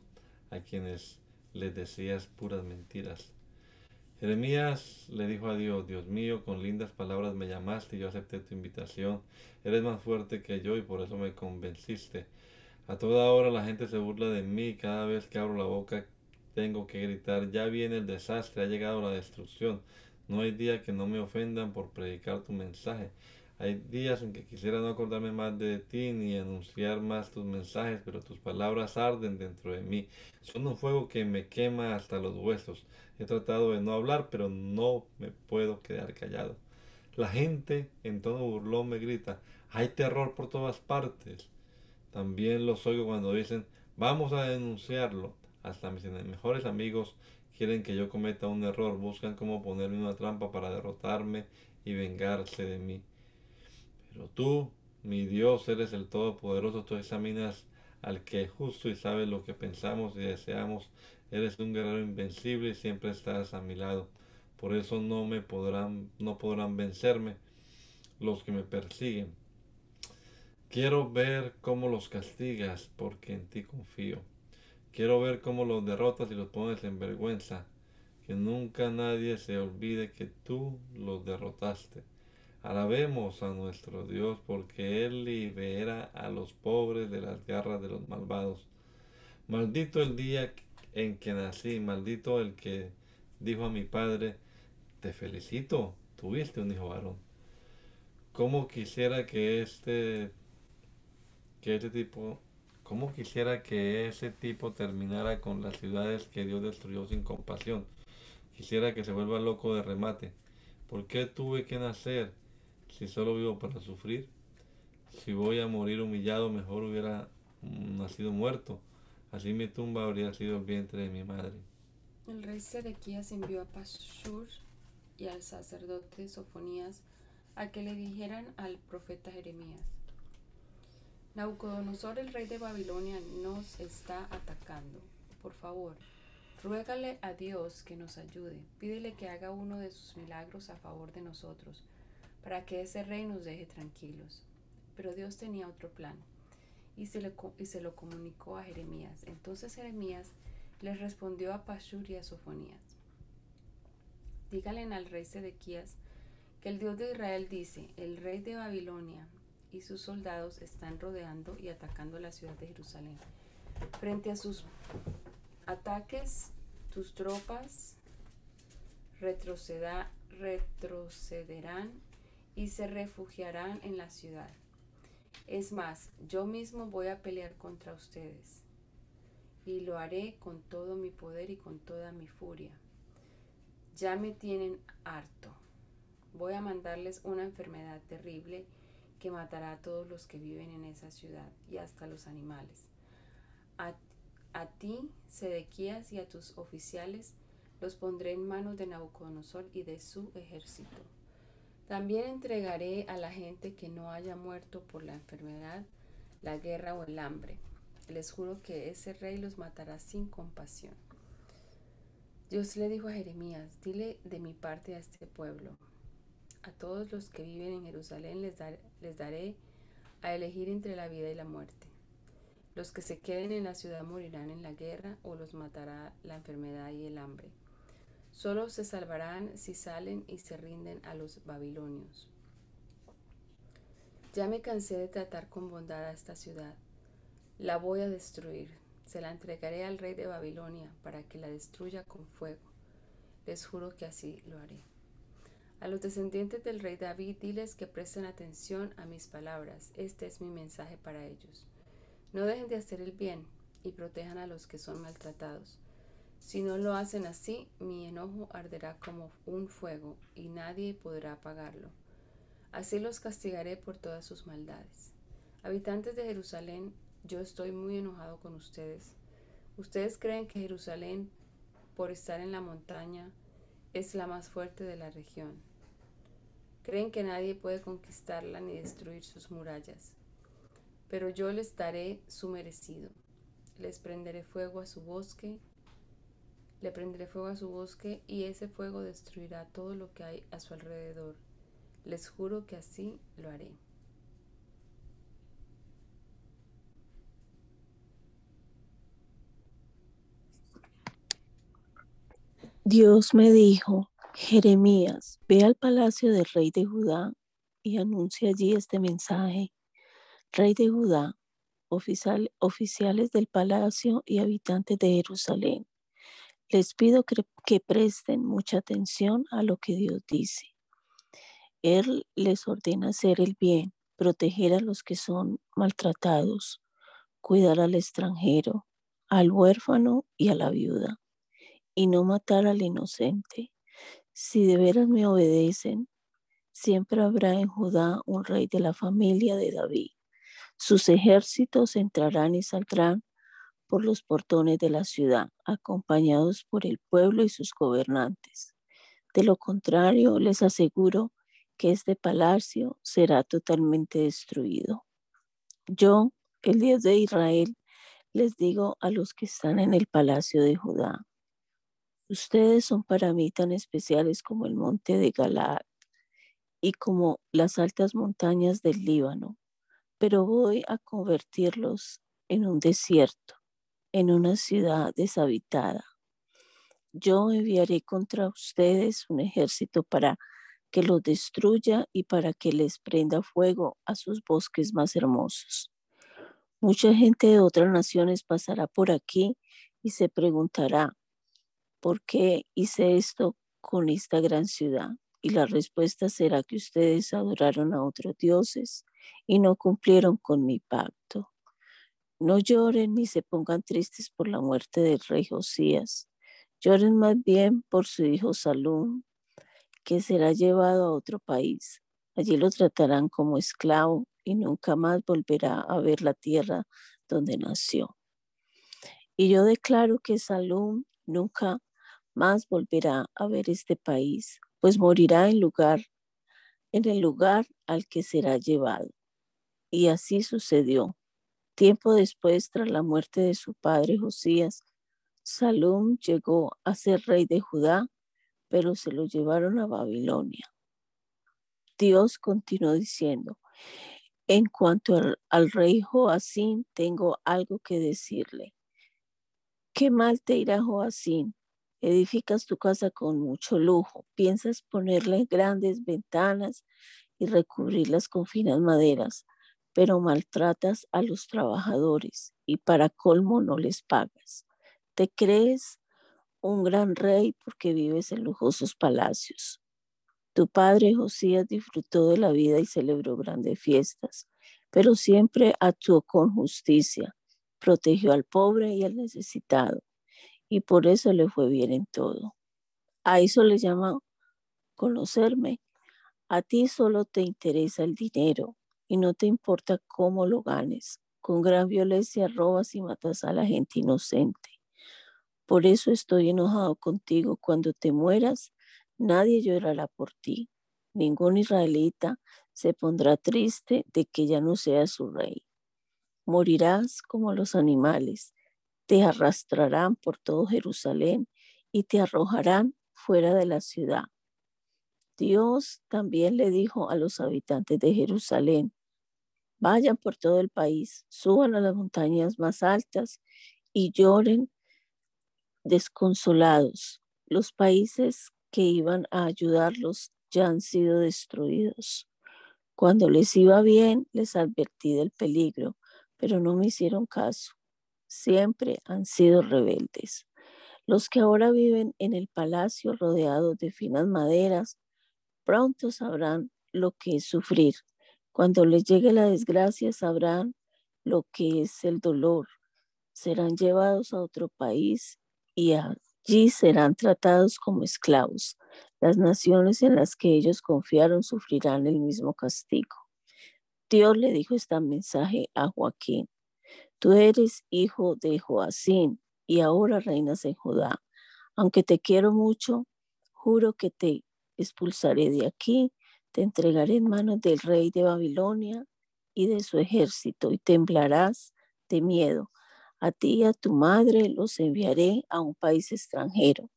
a quienes les decías puras mentiras. Jeremías le dijo a Dios, Dios mío, con lindas palabras me llamaste y yo acepté tu invitación. Eres más fuerte que yo y por eso me convenciste. A toda hora la gente se burla de mí cada vez que abro la boca tengo que gritar, ya viene el desastre, ha llegado la destrucción. No hay día que no me ofendan por predicar tu mensaje. Hay días en que quisiera no acordarme más de ti ni anunciar más tus mensajes, pero tus palabras arden dentro de mí. Son un fuego que me quema hasta los huesos. He tratado de no hablar, pero no me puedo quedar callado. La gente en tono burlón me grita, hay terror por todas partes. También los oigo cuando dicen, vamos a denunciarlo. Hasta mis mejores amigos quieren que yo cometa un error, buscan cómo ponerme una trampa para derrotarme y vengarse de mí. Pero tú, mi Dios, eres el Todopoderoso, tú examinas al que es justo y sabes lo que pensamos y deseamos. Eres un guerrero invencible y siempre estás a mi lado. Por eso no me podrán, no podrán vencerme los que me persiguen. Quiero ver cómo los castigas, porque en ti confío. Quiero ver cómo los derrotas y los pones en vergüenza. Que nunca nadie se olvide que tú los derrotaste. Alabemos a nuestro Dios porque Él libera a los pobres de las garras de los malvados. Maldito el día en que nací, maldito el que dijo a mi padre, te felicito, tuviste un hijo varón. ¿Cómo quisiera que este, que este tipo, quisiera que ese tipo terminara con las ciudades que Dios destruyó sin compasión? Quisiera que se vuelva loco de remate. ¿Por qué tuve que nacer? Si solo vivo para sufrir, si voy a morir humillado, mejor hubiera nacido muerto. Así mi tumba habría sido el vientre de mi madre. El rey Sedequías envió a Pashur y al sacerdote Sofonías a que le dijeran al profeta Jeremías: Nabucodonosor, el rey de Babilonia, nos está atacando. Por favor, ruégale a Dios que nos ayude. Pídele que haga uno de sus milagros a favor de nosotros para que ese rey nos deje tranquilos. Pero Dios tenía otro plan y se, le, y se lo comunicó a Jeremías. Entonces Jeremías les respondió a Pashur y a Sofonías. Díganle al rey Sedequías que el Dios de Israel dice, el rey de Babilonia y sus soldados están rodeando y atacando la ciudad de Jerusalén. Frente a sus ataques, tus tropas retrocederán y se refugiarán en la ciudad. Es más, yo mismo voy a pelear contra ustedes y lo haré con todo mi poder y con toda mi furia. Ya me tienen harto. Voy a mandarles una enfermedad terrible que matará a todos los que viven en esa ciudad y hasta los animales. A, a ti, Sedequías, y a tus oficiales los pondré en manos de Nabucodonosor y de su ejército. También entregaré a la gente que no haya muerto por la enfermedad, la guerra o el hambre. Les juro que ese rey los matará sin compasión. Dios le dijo a Jeremías, dile de mi parte a este pueblo, a todos los que viven en Jerusalén les, daré a elegir entre la vida y la muerte. Los que se queden en la ciudad morirán en la guerra o los matará la enfermedad y el hambre. Solo se salvarán si salen y se rinden a los babilonios. Ya me cansé de tratar con bondad a esta ciudad. La voy a destruir. Se la entregaré al rey de Babilonia para que la destruya con fuego. Les juro que así lo haré. A los descendientes del rey David, diles que presten atención a mis palabras. Este es mi mensaje para ellos. No dejen de hacer el bien y protejan a los que son maltratados. Si no lo hacen así, mi enojo arderá como un fuego y nadie podrá apagarlo. Así los castigaré por todas sus maldades. Habitantes de Jerusalén, yo estoy muy enojado con ustedes. Ustedes creen que Jerusalén, por estar en la montaña, es la más fuerte de la región. Creen que nadie puede conquistarla ni destruir sus murallas. Pero yo les daré su merecido. Les prenderé fuego a su bosque le prenderé fuego a su bosque y ese fuego destruirá todo lo que hay a su alrededor. Les juro que así lo haré. Dios me dijo, Jeremías, ve al palacio del rey de Judá y anuncia allí este mensaje. Rey de Judá, oficiales del palacio y habitantes de Jerusalén les pido que, presten mucha atención a lo que Dios dice. Él les ordena hacer el bien, proteger a los que son maltratados, cuidar al extranjero, al huérfano y a la viuda, y no matar al inocente. Si de veras me obedecen, siempre habrá en Judá un rey de la familia de David. Sus ejércitos entrarán y saldrán por los portones de la ciudad, acompañados por el pueblo y sus gobernantes. De lo contrario, les aseguro que este palacio será totalmente destruido. Yo, el Dios de Israel, les digo a los que están en el palacio de Judá, Ustedes son para mí tan especiales como el monte de Galaad y como las altas montañas del Líbano, pero voy a convertirlos en un desierto, en una ciudad deshabitada. Yo enviaré contra ustedes un ejército para que los destruya y para que les prenda fuego a sus bosques más hermosos. Mucha gente de otras naciones pasará por aquí y se preguntará, ¿por qué hice esto con esta gran ciudad? Y la respuesta será que ustedes adoraron a otros dioses y no cumplieron con mi pacto. No lloren ni se pongan tristes por la muerte del rey Josías. Lloren más bien por su hijo Salún, que será llevado a otro país. Allí lo tratarán como esclavo y nunca más volverá a ver la tierra donde nació. Y yo declaro que Salum nunca más volverá a ver este país pues morirá en lugar en el lugar al que será llevado. Y así sucedió. Tiempo después, tras la muerte de su padre Josías, Salum llegó a ser rey de Judá, pero se lo llevaron a Babilonia. Dios continuó diciendo, en cuanto al, al rey Joacín, tengo algo que decirle. ¿Qué mal te irá Joacín? Edificas tu casa con mucho lujo, piensas ponerle grandes ventanas y recubrirlas con finas maderas, pero maltratas a los trabajadores y para colmo no les pagas. Te crees un gran rey porque vives en lujosos palacios. Tu padre Josías disfrutó de la vida y celebró grandes fiestas, pero siempre actuó con justicia, protegió al pobre y al necesitado y por eso le fue bien en todo. A eso le llama conocerme. A ti solo te interesa el dinero y no te importa cómo lo ganes. Con gran violencia robas y matas a la gente inocente. Por eso estoy enojado contigo. Cuando te mueras, nadie llorará por ti. Ningún israelita se pondrá triste de que ya no sea su rey. Morirás como los animales te arrastrarán por todo Jerusalén y te arrojarán fuera de la ciudad. Dios también le dijo a los habitantes de Jerusalén, vayan por todo el país, suban a las montañas más altas y lloren desconsolados. Los países que iban a ayudarlos ya han sido destruidos. Cuando les iba bien, les advertí del peligro, pero no me hicieron caso siempre han sido rebeldes. Los que ahora viven en el palacio rodeados de finas maderas, pronto sabrán lo que es sufrir. Cuando les llegue la desgracia, sabrán lo que es el dolor. Serán llevados a otro país y allí serán tratados como esclavos. Las naciones en las que ellos confiaron sufrirán el mismo castigo. Dios le dijo este mensaje a Joaquín. Tú eres hijo de Joacín y ahora reinas en Judá. Aunque te quiero mucho, juro que te expulsaré de aquí, te entregaré en manos del rey de Babilonia y de su ejército, y temblarás de miedo. A ti y a tu madre los enviaré a un país extranjero.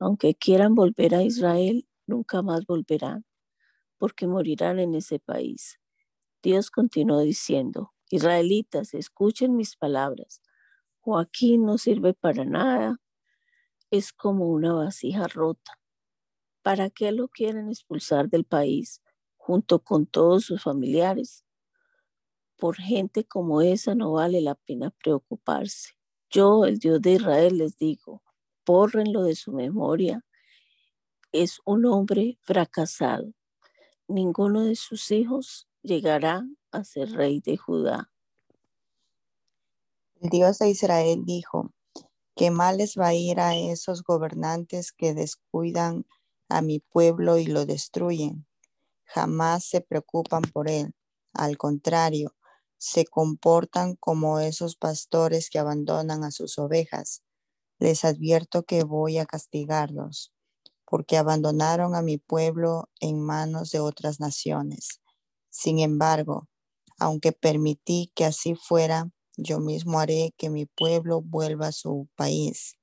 Aunque quieran volver a Israel, nunca más volverán, porque morirán en ese país. Dios continuó diciendo, Israelitas, escuchen mis palabras. Joaquín no sirve para nada. Es como una vasija rota. ¿Para qué lo quieren expulsar del país junto con todos sus familiares? Por gente como esa no vale la pena preocuparse. Yo, el Dios de Israel, les digo, bórrenlo de su memoria. Es un hombre fracasado. Ninguno de sus hijos llegará a ser rey de Judá. El Dios de Israel dijo, ¿qué mal les va a ir a esos gobernantes que descuidan a mi pueblo y lo destruyen? Jamás se preocupan por él. Al contrario, se comportan como esos pastores que abandonan a sus ovejas. Les advierto que voy a castigarlos, porque abandonaron a mi pueblo en manos de otras naciones. Sin embargo, aunque permití que así fuera, yo mismo haré que mi pueblo vuelva a su país.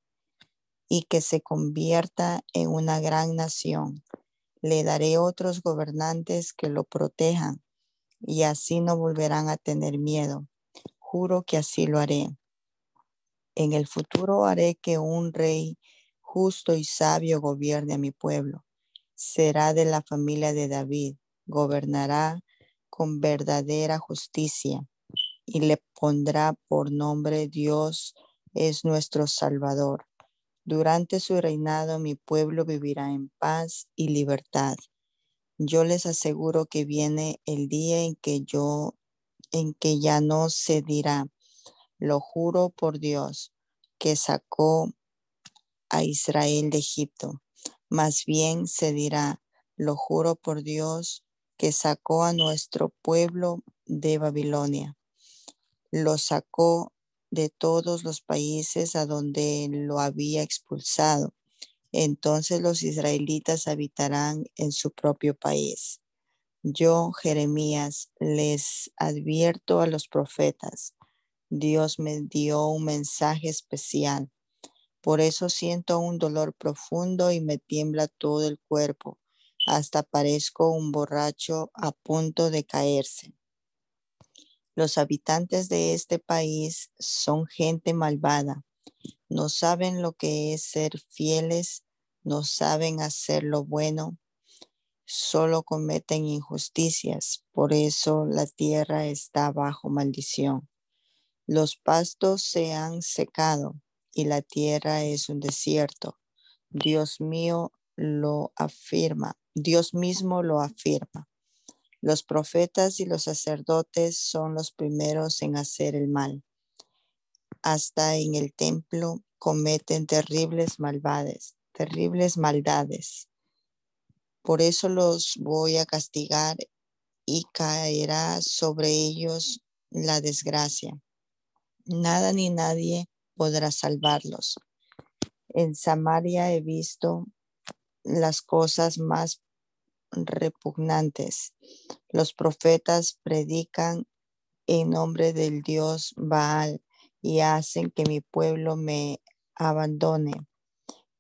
y que se convierta en una gran nación. Le daré otros gobernantes que lo protejan y así no volverán a tener miedo. Juro que así lo haré. En el futuro haré que un rey justo y sabio gobierne a mi pueblo. Será de la familia de David, gobernará con verdadera justicia y le pondrá por nombre Dios es nuestro Salvador. Durante su reinado mi pueblo vivirá en paz y libertad. Yo les aseguro que viene el día en que yo en que ya no se dirá, lo juro por Dios, que sacó a Israel de Egipto. Más bien se dirá, lo juro por Dios, que sacó a nuestro pueblo de Babilonia. Lo sacó de todos los países a donde lo había expulsado. Entonces los israelitas habitarán en su propio país. Yo, Jeremías, les advierto a los profetas. Dios me dio un mensaje especial por eso siento un dolor profundo y me tiembla todo el cuerpo, hasta parezco un borracho a punto de caerse. Los habitantes de este país son gente malvada. No saben lo que es ser fieles, no saben hacer lo bueno, solo cometen injusticias. Por eso la tierra está bajo maldición. Los pastos se han secado y la tierra es un desierto. Dios mío lo afirma, Dios mismo lo afirma. Los profetas y los sacerdotes son los primeros en hacer el mal. Hasta en el templo cometen terribles malvades, terribles maldades. Por eso los voy a castigar y caerá sobre ellos la desgracia. Nada ni nadie podrá salvarlos. En Samaria he visto las cosas más repugnantes. Los profetas predican en nombre del Dios Baal y hacen que mi pueblo me abandone.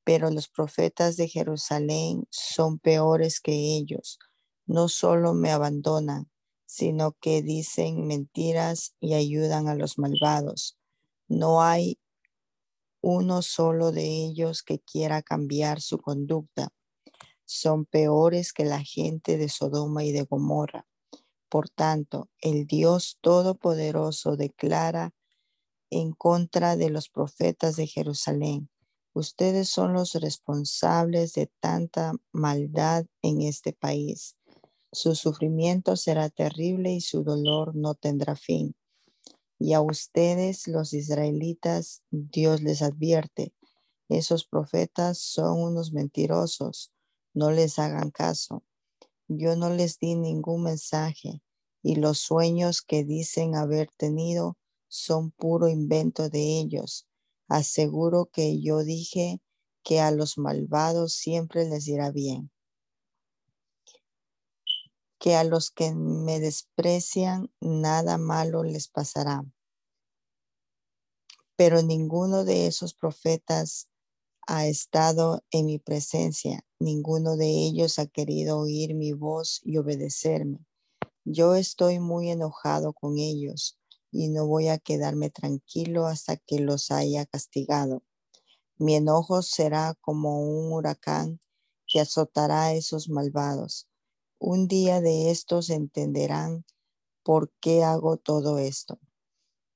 Pero los profetas de Jerusalén son peores que ellos. No solo me abandonan, sino que dicen mentiras y ayudan a los malvados. No hay uno solo de ellos que quiera cambiar su conducta. Son peores que la gente de Sodoma y de Gomorra. Por tanto, el Dios Todopoderoso declara en contra de los profetas de Jerusalén. Ustedes son los responsables de tanta maldad en este país. Su sufrimiento será terrible y su dolor no tendrá fin. Y a ustedes, los israelitas, Dios les advierte, esos profetas son unos mentirosos, no les hagan caso. Yo no les di ningún mensaje y los sueños que dicen haber tenido son puro invento de ellos. Aseguro que yo dije que a los malvados siempre les irá bien que a los que me desprecian nada malo les pasará. Pero ninguno de esos profetas ha estado en mi presencia, ninguno de ellos ha querido oír mi voz y obedecerme. Yo estoy muy enojado con ellos y no voy a quedarme tranquilo hasta que los haya castigado. Mi enojo será como un huracán que azotará a esos malvados un día de estos entenderán por qué hago todo esto.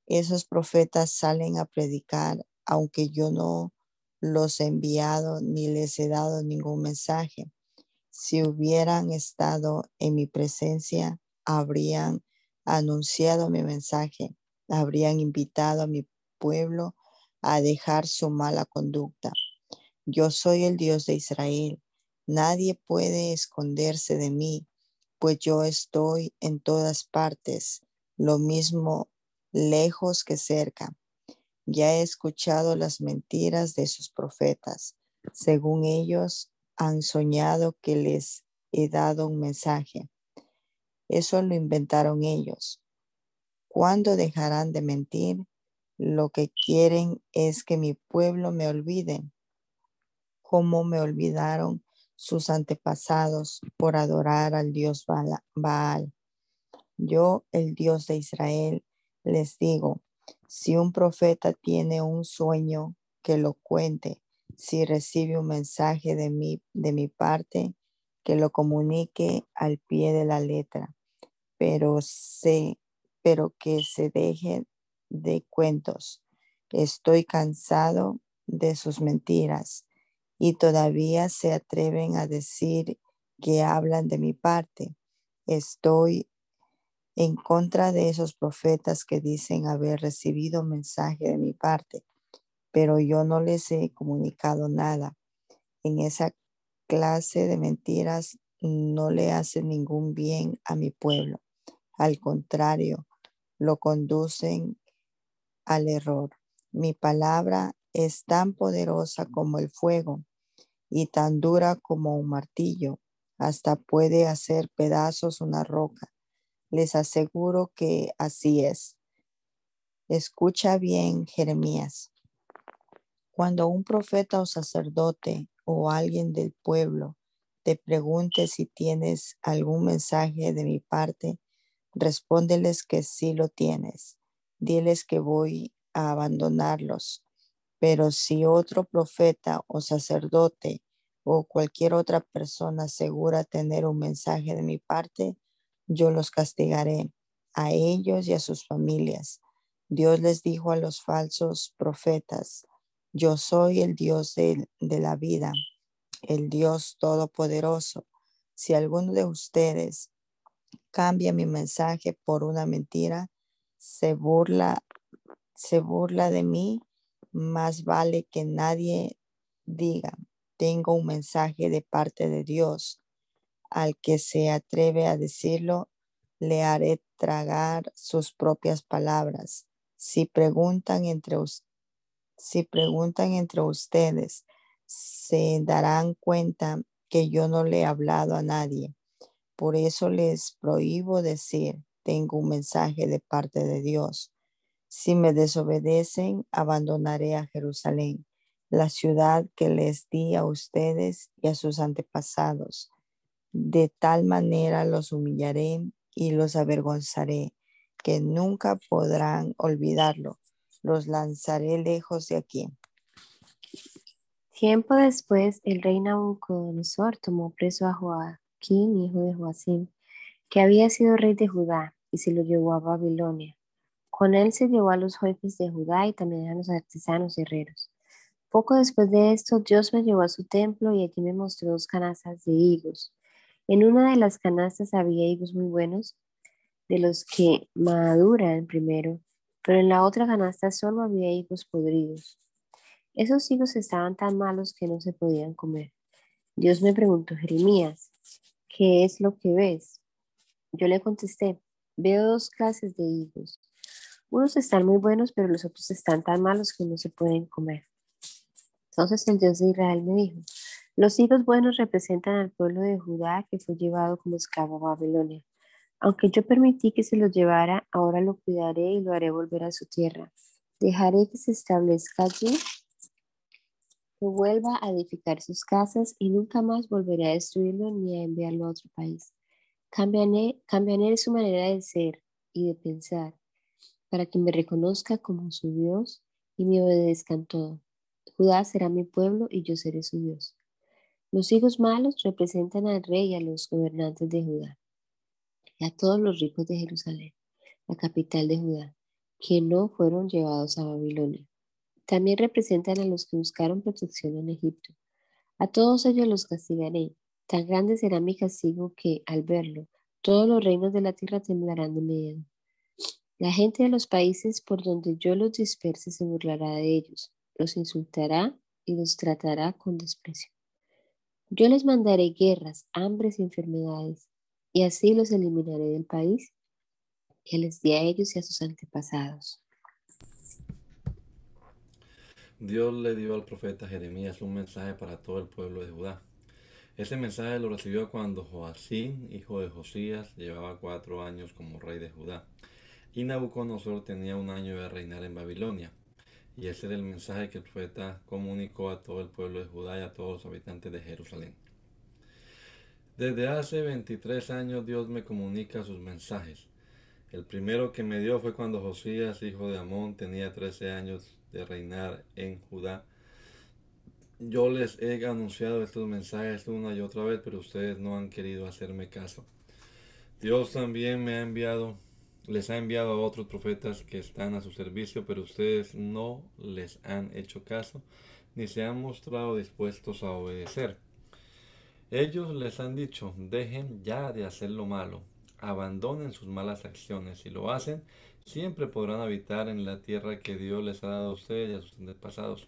Esos profetas salen a predicar, aunque yo no los he enviado ni les he dado ningún mensaje. Si hubieran estado en mi presencia, habrían anunciado mi mensaje, habrían invitado a mi pueblo a dejar su mala conducta. Yo soy el Dios de Israel Nadie puede esconderse de mí, pues yo estoy en todas partes, lo mismo lejos que cerca. Ya he escuchado las mentiras de sus profetas. Según ellos, han soñado que les he dado un mensaje. Eso lo inventaron ellos. ¿Cuándo dejarán de mentir? Lo que quieren es que mi pueblo me olvide. cómo me olvidaron sus antepasados por adorar al Dios Baal. Yo, el Dios de Israel, les digo, si un profeta tiene un sueño, que lo cuente. Si recibe un mensaje de mi, de mi parte, que lo comunique al pie de la letra. Pero, se, pero que se deje de cuentos. Estoy cansado de sus mentiras y todavía se atreven a decir que hablan de mi parte. Estoy en contra de esos profetas que dicen haber recibido mensaje de mi parte, pero yo no les he comunicado nada. En esa clase de mentiras no le hace ningún bien a mi pueblo. Al contrario, lo conducen al error. Mi palabra es tan poderosa como el fuego y tan dura como un martillo. Hasta puede hacer pedazos una roca. Les aseguro que así es. Escucha bien, Jeremías. Cuando un profeta o sacerdote o alguien del pueblo te pregunte si tienes algún mensaje de mi parte, respóndeles que sí lo tienes. Diles que voy a abandonarlos. Pero si otro profeta o sacerdote o cualquier otra persona asegura tener un mensaje de mi parte, yo los castigaré a ellos y a sus familias. Dios les dijo a los falsos profetas, yo soy el Dios de, la vida, el Dios todopoderoso. Si alguno de ustedes cambia mi mensaje por una mentira, se burla, se burla de mí, más vale que nadie diga, tengo un mensaje de parte de Dios al que se atreve a decirlo, le haré tragar sus propias palabras. Si preguntan entre, si preguntan entre ustedes, se darán cuenta que yo no le he hablado a nadie. Por eso les prohíbo decir, tengo un mensaje de parte de Dios. Si me desobedecen, abandonaré a Jerusalén, la ciudad que les di a ustedes y a sus antepasados de tal manera los humillaré y los avergonzaré, que nunca podrán olvidarlo. Los lanzaré lejos de aquí. Tiempo después, el rey Nabucodonosor tomó preso a Joaquín, hijo de Joacim, que había sido rey de Judá, y se lo llevó a Babilonia. Con él se llevó a los jefes de Judá y también a los artesanos herreros. Poco después de esto, Dios me llevó a su templo y allí me mostró dos canastas de higos en una de las canastas había higos muy buenos, de los que maduran primero, pero en la otra canasta solo había higos podridos. Esos higos estaban tan malos que no se podían comer. Dios me preguntó, Jeremías, ¿qué es lo que ves? Yo le contesté, veo dos clases de higos. Unos están muy buenos, pero los otros están tan malos que no se pueden comer. Entonces el Dios de Israel me dijo, los hijos buenos representan al pueblo de Judá que fue llevado como esclavo a Babilonia. Aunque yo permití que se los llevara, ahora lo cuidaré y lo haré volver a su tierra. Dejaré que se establezca allí, que vuelva a edificar sus casas y nunca más volveré a destruirlo ni a enviarlo a otro país. Cambiaré su manera de ser y de pensar para que me reconozca como su Dios y me obedezcan todo. Judá será mi pueblo y yo seré su Dios. Los hijos malos representan al rey y a los gobernantes de Judá y a todos los ricos de Jerusalén, la capital de Judá, que no fueron llevados a Babilonia. También representan a los que buscaron protección en Egipto. A todos ellos los castigaré. Tan grande será mi castigo que, al verlo, todos los reinos de la tierra temblarán de miedo. La gente de los países por donde yo los disperse se burlará de ellos, los insultará y los tratará con desprecio. Yo les mandaré guerras, hambres y enfermedades, y así los eliminaré del país que les di a ellos y a sus antepasados. Dios le dio al profeta Jeremías un mensaje para todo el pueblo de Judá. Ese mensaje lo recibió cuando Joacín, hijo de Josías, llevaba cuatro años como rey de Judá, y Nabucodonosor tenía un año de reinar en Babilonia. Y ese era el mensaje que el profeta comunicó a todo el pueblo de Judá y a todos los habitantes de Jerusalén. Desde hace 23 años Dios me comunica sus mensajes. El primero que me dio fue cuando Josías, hijo de Amón, tenía 13 años de reinar en Judá. Yo les he anunciado estos mensajes una y otra vez, pero ustedes no han querido hacerme caso. Dios también me ha enviado les ha enviado a otros profetas que están a su servicio, pero ustedes no les han hecho caso ni se han mostrado dispuestos a obedecer. Ellos les han dicho, dejen ya de hacer lo malo, abandonen sus malas acciones. Si lo hacen, siempre podrán habitar en la tierra que Dios les ha dado a ustedes y a sus antepasados.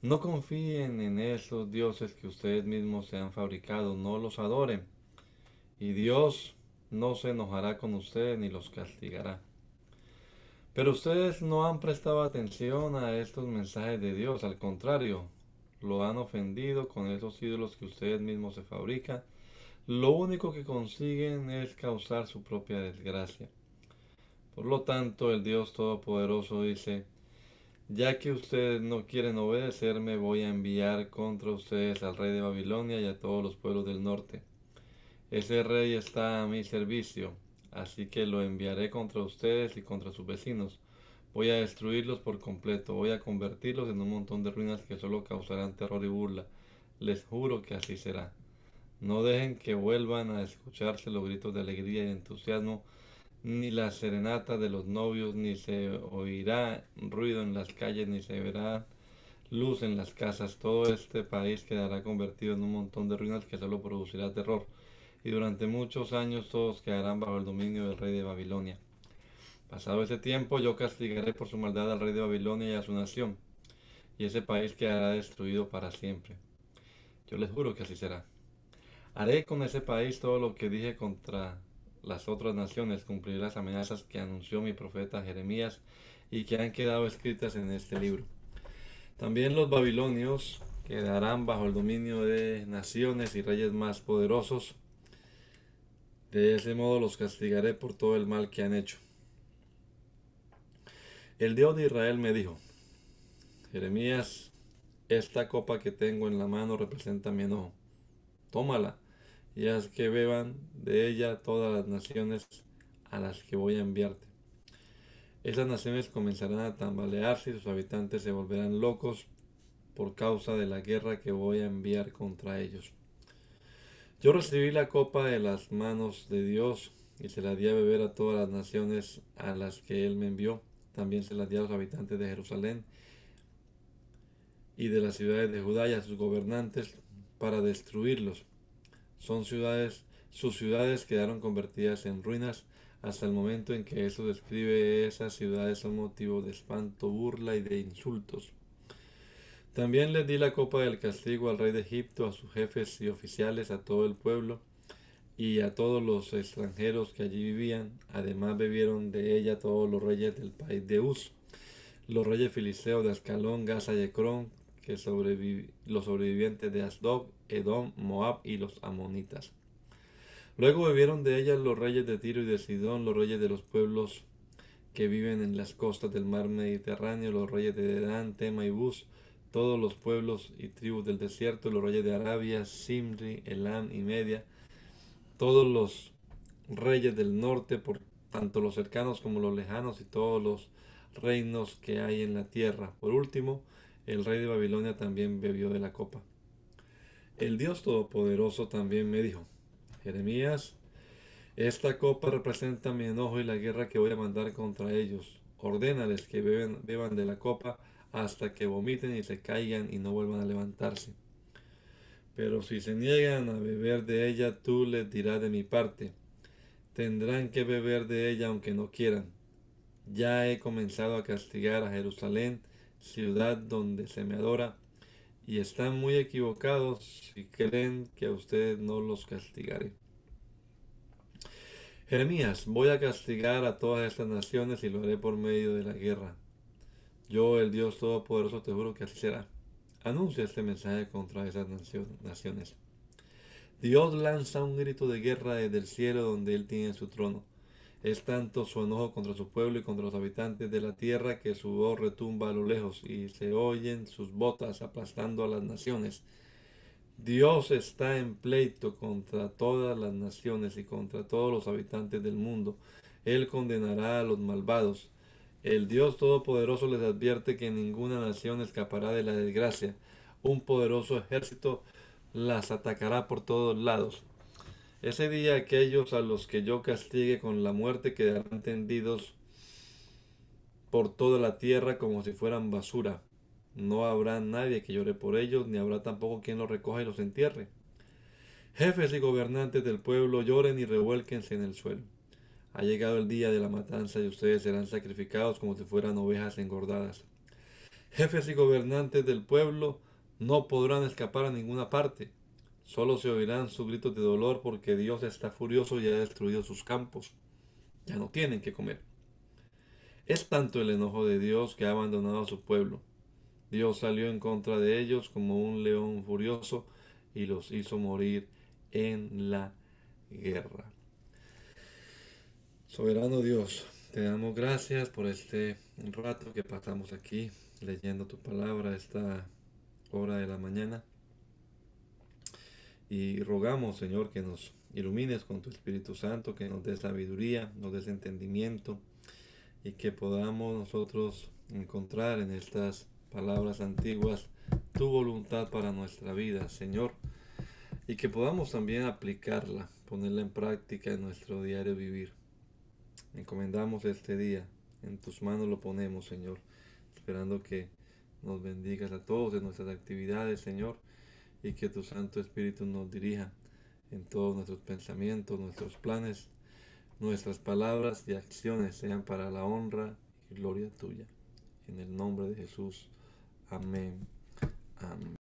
No confíen en esos dioses que ustedes mismos se han fabricado, no los adoren. Y Dios no se enojará con ustedes ni los castigará. Pero ustedes no han prestado atención a estos mensajes de Dios, al contrario, lo han ofendido con esos ídolos que ustedes mismos se fabrican. Lo único que consiguen es causar su propia desgracia. Por lo tanto, el Dios Todopoderoso dice, ya que ustedes no quieren obedecerme, voy a enviar contra ustedes al rey de Babilonia y a todos los pueblos del norte ese rey está a mi servicio, así que lo enviaré contra ustedes y contra sus vecinos. Voy a destruirlos por completo, voy a convertirlos en un montón de ruinas que solo causarán terror y burla. Les juro que así será. No dejen que vuelvan a escucharse los gritos de alegría y entusiasmo, ni la serenata de los novios, ni se oirá ruido en las calles, ni se verá luz en las casas. Todo este país quedará convertido en un montón de ruinas que solo producirá terror y durante muchos años todos quedarán bajo el dominio del rey de Babilonia. Pasado ese tiempo yo castigaré por su maldad al rey de Babilonia y a su nación, y ese país quedará destruido para siempre. Yo les juro que así será. Haré con ese país todo lo que dije contra las otras naciones, cumpliré las amenazas que anunció mi profeta Jeremías y que han quedado escritas en este libro. También los babilonios quedarán bajo el dominio de naciones y reyes más poderosos, de ese modo los castigaré por todo el mal que han hecho. El Dios de Israel me dijo, Jeremías, esta copa que tengo en la mano representa mi enojo. Tómala y haz que beban de ella todas las naciones a las que voy a enviarte. Esas naciones comenzarán a tambalearse y sus habitantes se volverán locos por causa de la guerra que voy a enviar contra ellos. Yo recibí la copa de las manos de Dios y se la di a beber a todas las naciones a las que Él me envió. También se la di a los habitantes de Jerusalén y de las ciudades de Judá y a sus gobernantes para destruirlos. Son ciudades, sus ciudades quedaron convertidas en ruinas hasta el momento en que eso describe esas ciudades son motivo de espanto, burla y de insultos. También les di la copa del castigo al rey de Egipto, a sus jefes y oficiales, a todo el pueblo y a todos los extranjeros que allí vivían. Además bebieron de ella todos los reyes del país de Uz, los reyes filisteos de Ascalón, Gaza y Ecrón, que los sobrevivientes de Asdod, Edom, Moab y los amonitas. Luego bebieron de ella los reyes de Tiro y de Sidón, los reyes de los pueblos que viven en las costas del mar Mediterráneo, los reyes de Dedán, Tema y Bus, todos los pueblos y tribus del desierto, los reyes de Arabia, Simri, Elam y Media, todos los reyes del norte, por tanto los cercanos como los lejanos y todos los reinos que hay en la tierra. Por último, el rey de Babilonia también bebió de la copa. El Dios Todopoderoso también me dijo, Jeremías, esta copa representa mi enojo y la guerra que voy a mandar contra ellos. Ordénales que beban de la copa hasta que vomiten y se caigan y no vuelvan a levantarse. Pero si se niegan a beber de ella, tú les dirás de mi parte. Tendrán que beber de ella aunque no quieran. Ya he comenzado a castigar a Jerusalén, ciudad donde se me adora, y están muy equivocados si creen que a ustedes no los castigaré. Jeremías, voy a castigar a todas estas naciones y lo haré por medio de la guerra. Yo, el Dios Todopoderoso, te juro que así será. Anuncia este mensaje contra esas naciones. Dios lanza un grito de guerra desde el cielo donde Él tiene su trono. Es tanto su enojo contra su pueblo y contra los habitantes de la tierra que su voz retumba a lo lejos y se oyen sus botas aplastando a las naciones. Dios está en pleito contra todas las naciones y contra todos los habitantes del mundo. Él condenará a los malvados. El Dios Todopoderoso les advierte que ninguna nación escapará de la desgracia. Un poderoso ejército las atacará por todos lados. Ese día aquellos a los que yo castigue con la muerte quedarán tendidos por toda la tierra como si fueran basura. No habrá nadie que llore por ellos, ni habrá tampoco quien los recoja y los entierre. Jefes y gobernantes del pueblo lloren y revuélquense en el suelo. Ha llegado el día de la matanza y ustedes serán sacrificados como si fueran ovejas engordadas. Jefes y gobernantes del pueblo no podrán escapar a ninguna parte. Solo se oirán sus gritos de dolor porque Dios está furioso y ha destruido sus campos. Ya no tienen que comer. Es tanto el enojo de Dios que ha abandonado a su pueblo. Dios salió en contra de ellos como un león furioso y los hizo morir en la guerra. Soberano Dios, te damos gracias por este rato que pasamos aquí leyendo tu palabra esta hora de la mañana. Y rogamos, Señor, que nos ilumines con tu Espíritu Santo, que nos des sabiduría, nos des entendimiento y que podamos nosotros encontrar en estas palabras antiguas tu voluntad para nuestra vida, Señor, y que podamos también aplicarla, ponerla en práctica en nuestro diario vivir. Encomendamos este día, en tus manos lo ponemos, Señor, esperando que nos bendigas a todos en nuestras actividades, Señor, y que tu Santo Espíritu nos dirija en todos nuestros pensamientos, nuestros planes, nuestras palabras y acciones sean para la honra y gloria tuya. En el nombre de Jesús. Amén. Amén.